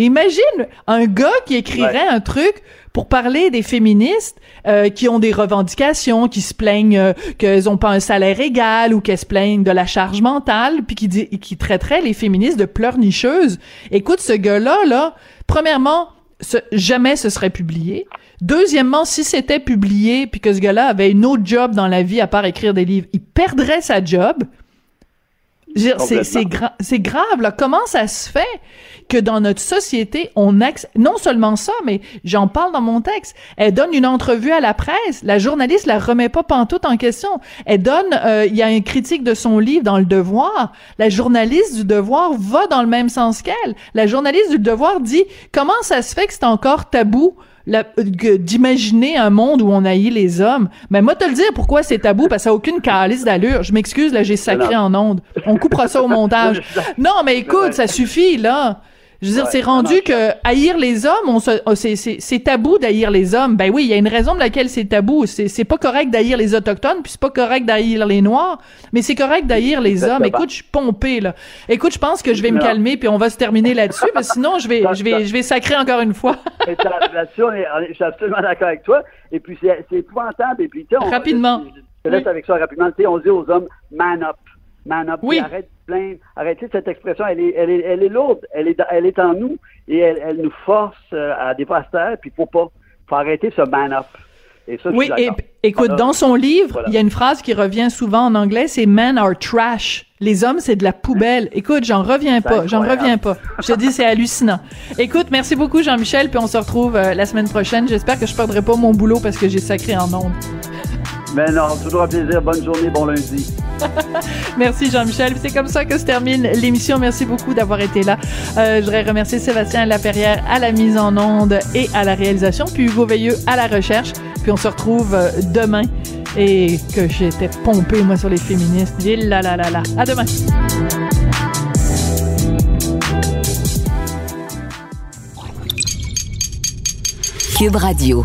Imagine un gars qui écrirait un truc pour parler des féministes euh, qui ont des revendications, qui se plaignent euh, qu'elles ont pas un salaire égal ou qu'elles se plaignent de la charge mentale, puis qui, dit, qui traiteraient les féministes de pleurnicheuses. Écoute, ce gars-là, là, premièrement, ce, jamais ce serait publié. Deuxièmement, si c'était publié, puis que ce gars-là avait une autre job dans la vie à part écrire des livres, il perdrait sa job. C'est c'est grave là. Comment ça se fait? Que dans notre société, on accepte, non seulement ça, mais j'en parle dans mon texte. Elle donne une entrevue à la presse. La journaliste la remet pas pantoute en question. Elle donne, euh, il y a une critique de son livre dans Le Devoir. La journaliste du Devoir va dans le même sens qu'elle. La journaliste du Devoir dit, comment ça se fait que c'est encore tabou d'imaginer un monde où on haït les hommes? Mais moi, te le dire pourquoi c'est tabou, parce que ça n'a aucune calice d'allure. Je m'excuse, là, j'ai sacré en onde. On coupera ça au montage. Non, mais écoute, ça suffit, là. Je veux dire, c'est rendu que haïr les hommes, on oh, c'est tabou d'haïr les hommes. Ben oui, il y a une raison de laquelle c'est tabou. C'est pas correct d'haïr les autochtones, puis c'est pas correct d'haïr les noirs, mais c'est correct d'haïr les hommes. Écoute, je suis pompé là. Écoute, je pense que je vais me calmer puis on va se terminer là-dessus, parce que sinon je vais, je vais, je vais sacrer encore une fois. là-dessus, je suis absolument d'accord avec toi. Et puis c'est épouvantable. Et puis, on, rapidement. Je, laisse avec ça rapidement. Tu sais, on dit aux hommes, man up man up, oui. arrête de plaindre, arrêtez cette expression, elle est, elle est, elle est lourde, elle est, elle est en nous et elle, elle nous force euh, à dépasser, puis faut pas, faut arrêter ce man up. Et ça, oui, et, écoute, dans son livre, il y a une phrase qui revient souvent en anglais, c'est men are trash. Les hommes, c'est de la poubelle. Écoute, j'en reviens pas, j'en reviens pas. Je te dis, c'est hallucinant. Écoute, merci beaucoup Jean-Michel, puis on se retrouve euh, la semaine prochaine. J'espère que je perdrai pas mon boulot parce que j'ai sacré en ondes. Mais non, toujours un plaisir. Bonne journée, bon lundi. Merci Jean-Michel. C'est comme ça que se termine l'émission. Merci beaucoup d'avoir été là. Euh, je voudrais remercier Sébastien Laperrière à la mise en onde et à la réalisation, puis Hugo Veilleux à la recherche. Puis on se retrouve euh, demain et que j'étais pompé moi sur les féministes. Et là là là là. À demain. Cube Radio.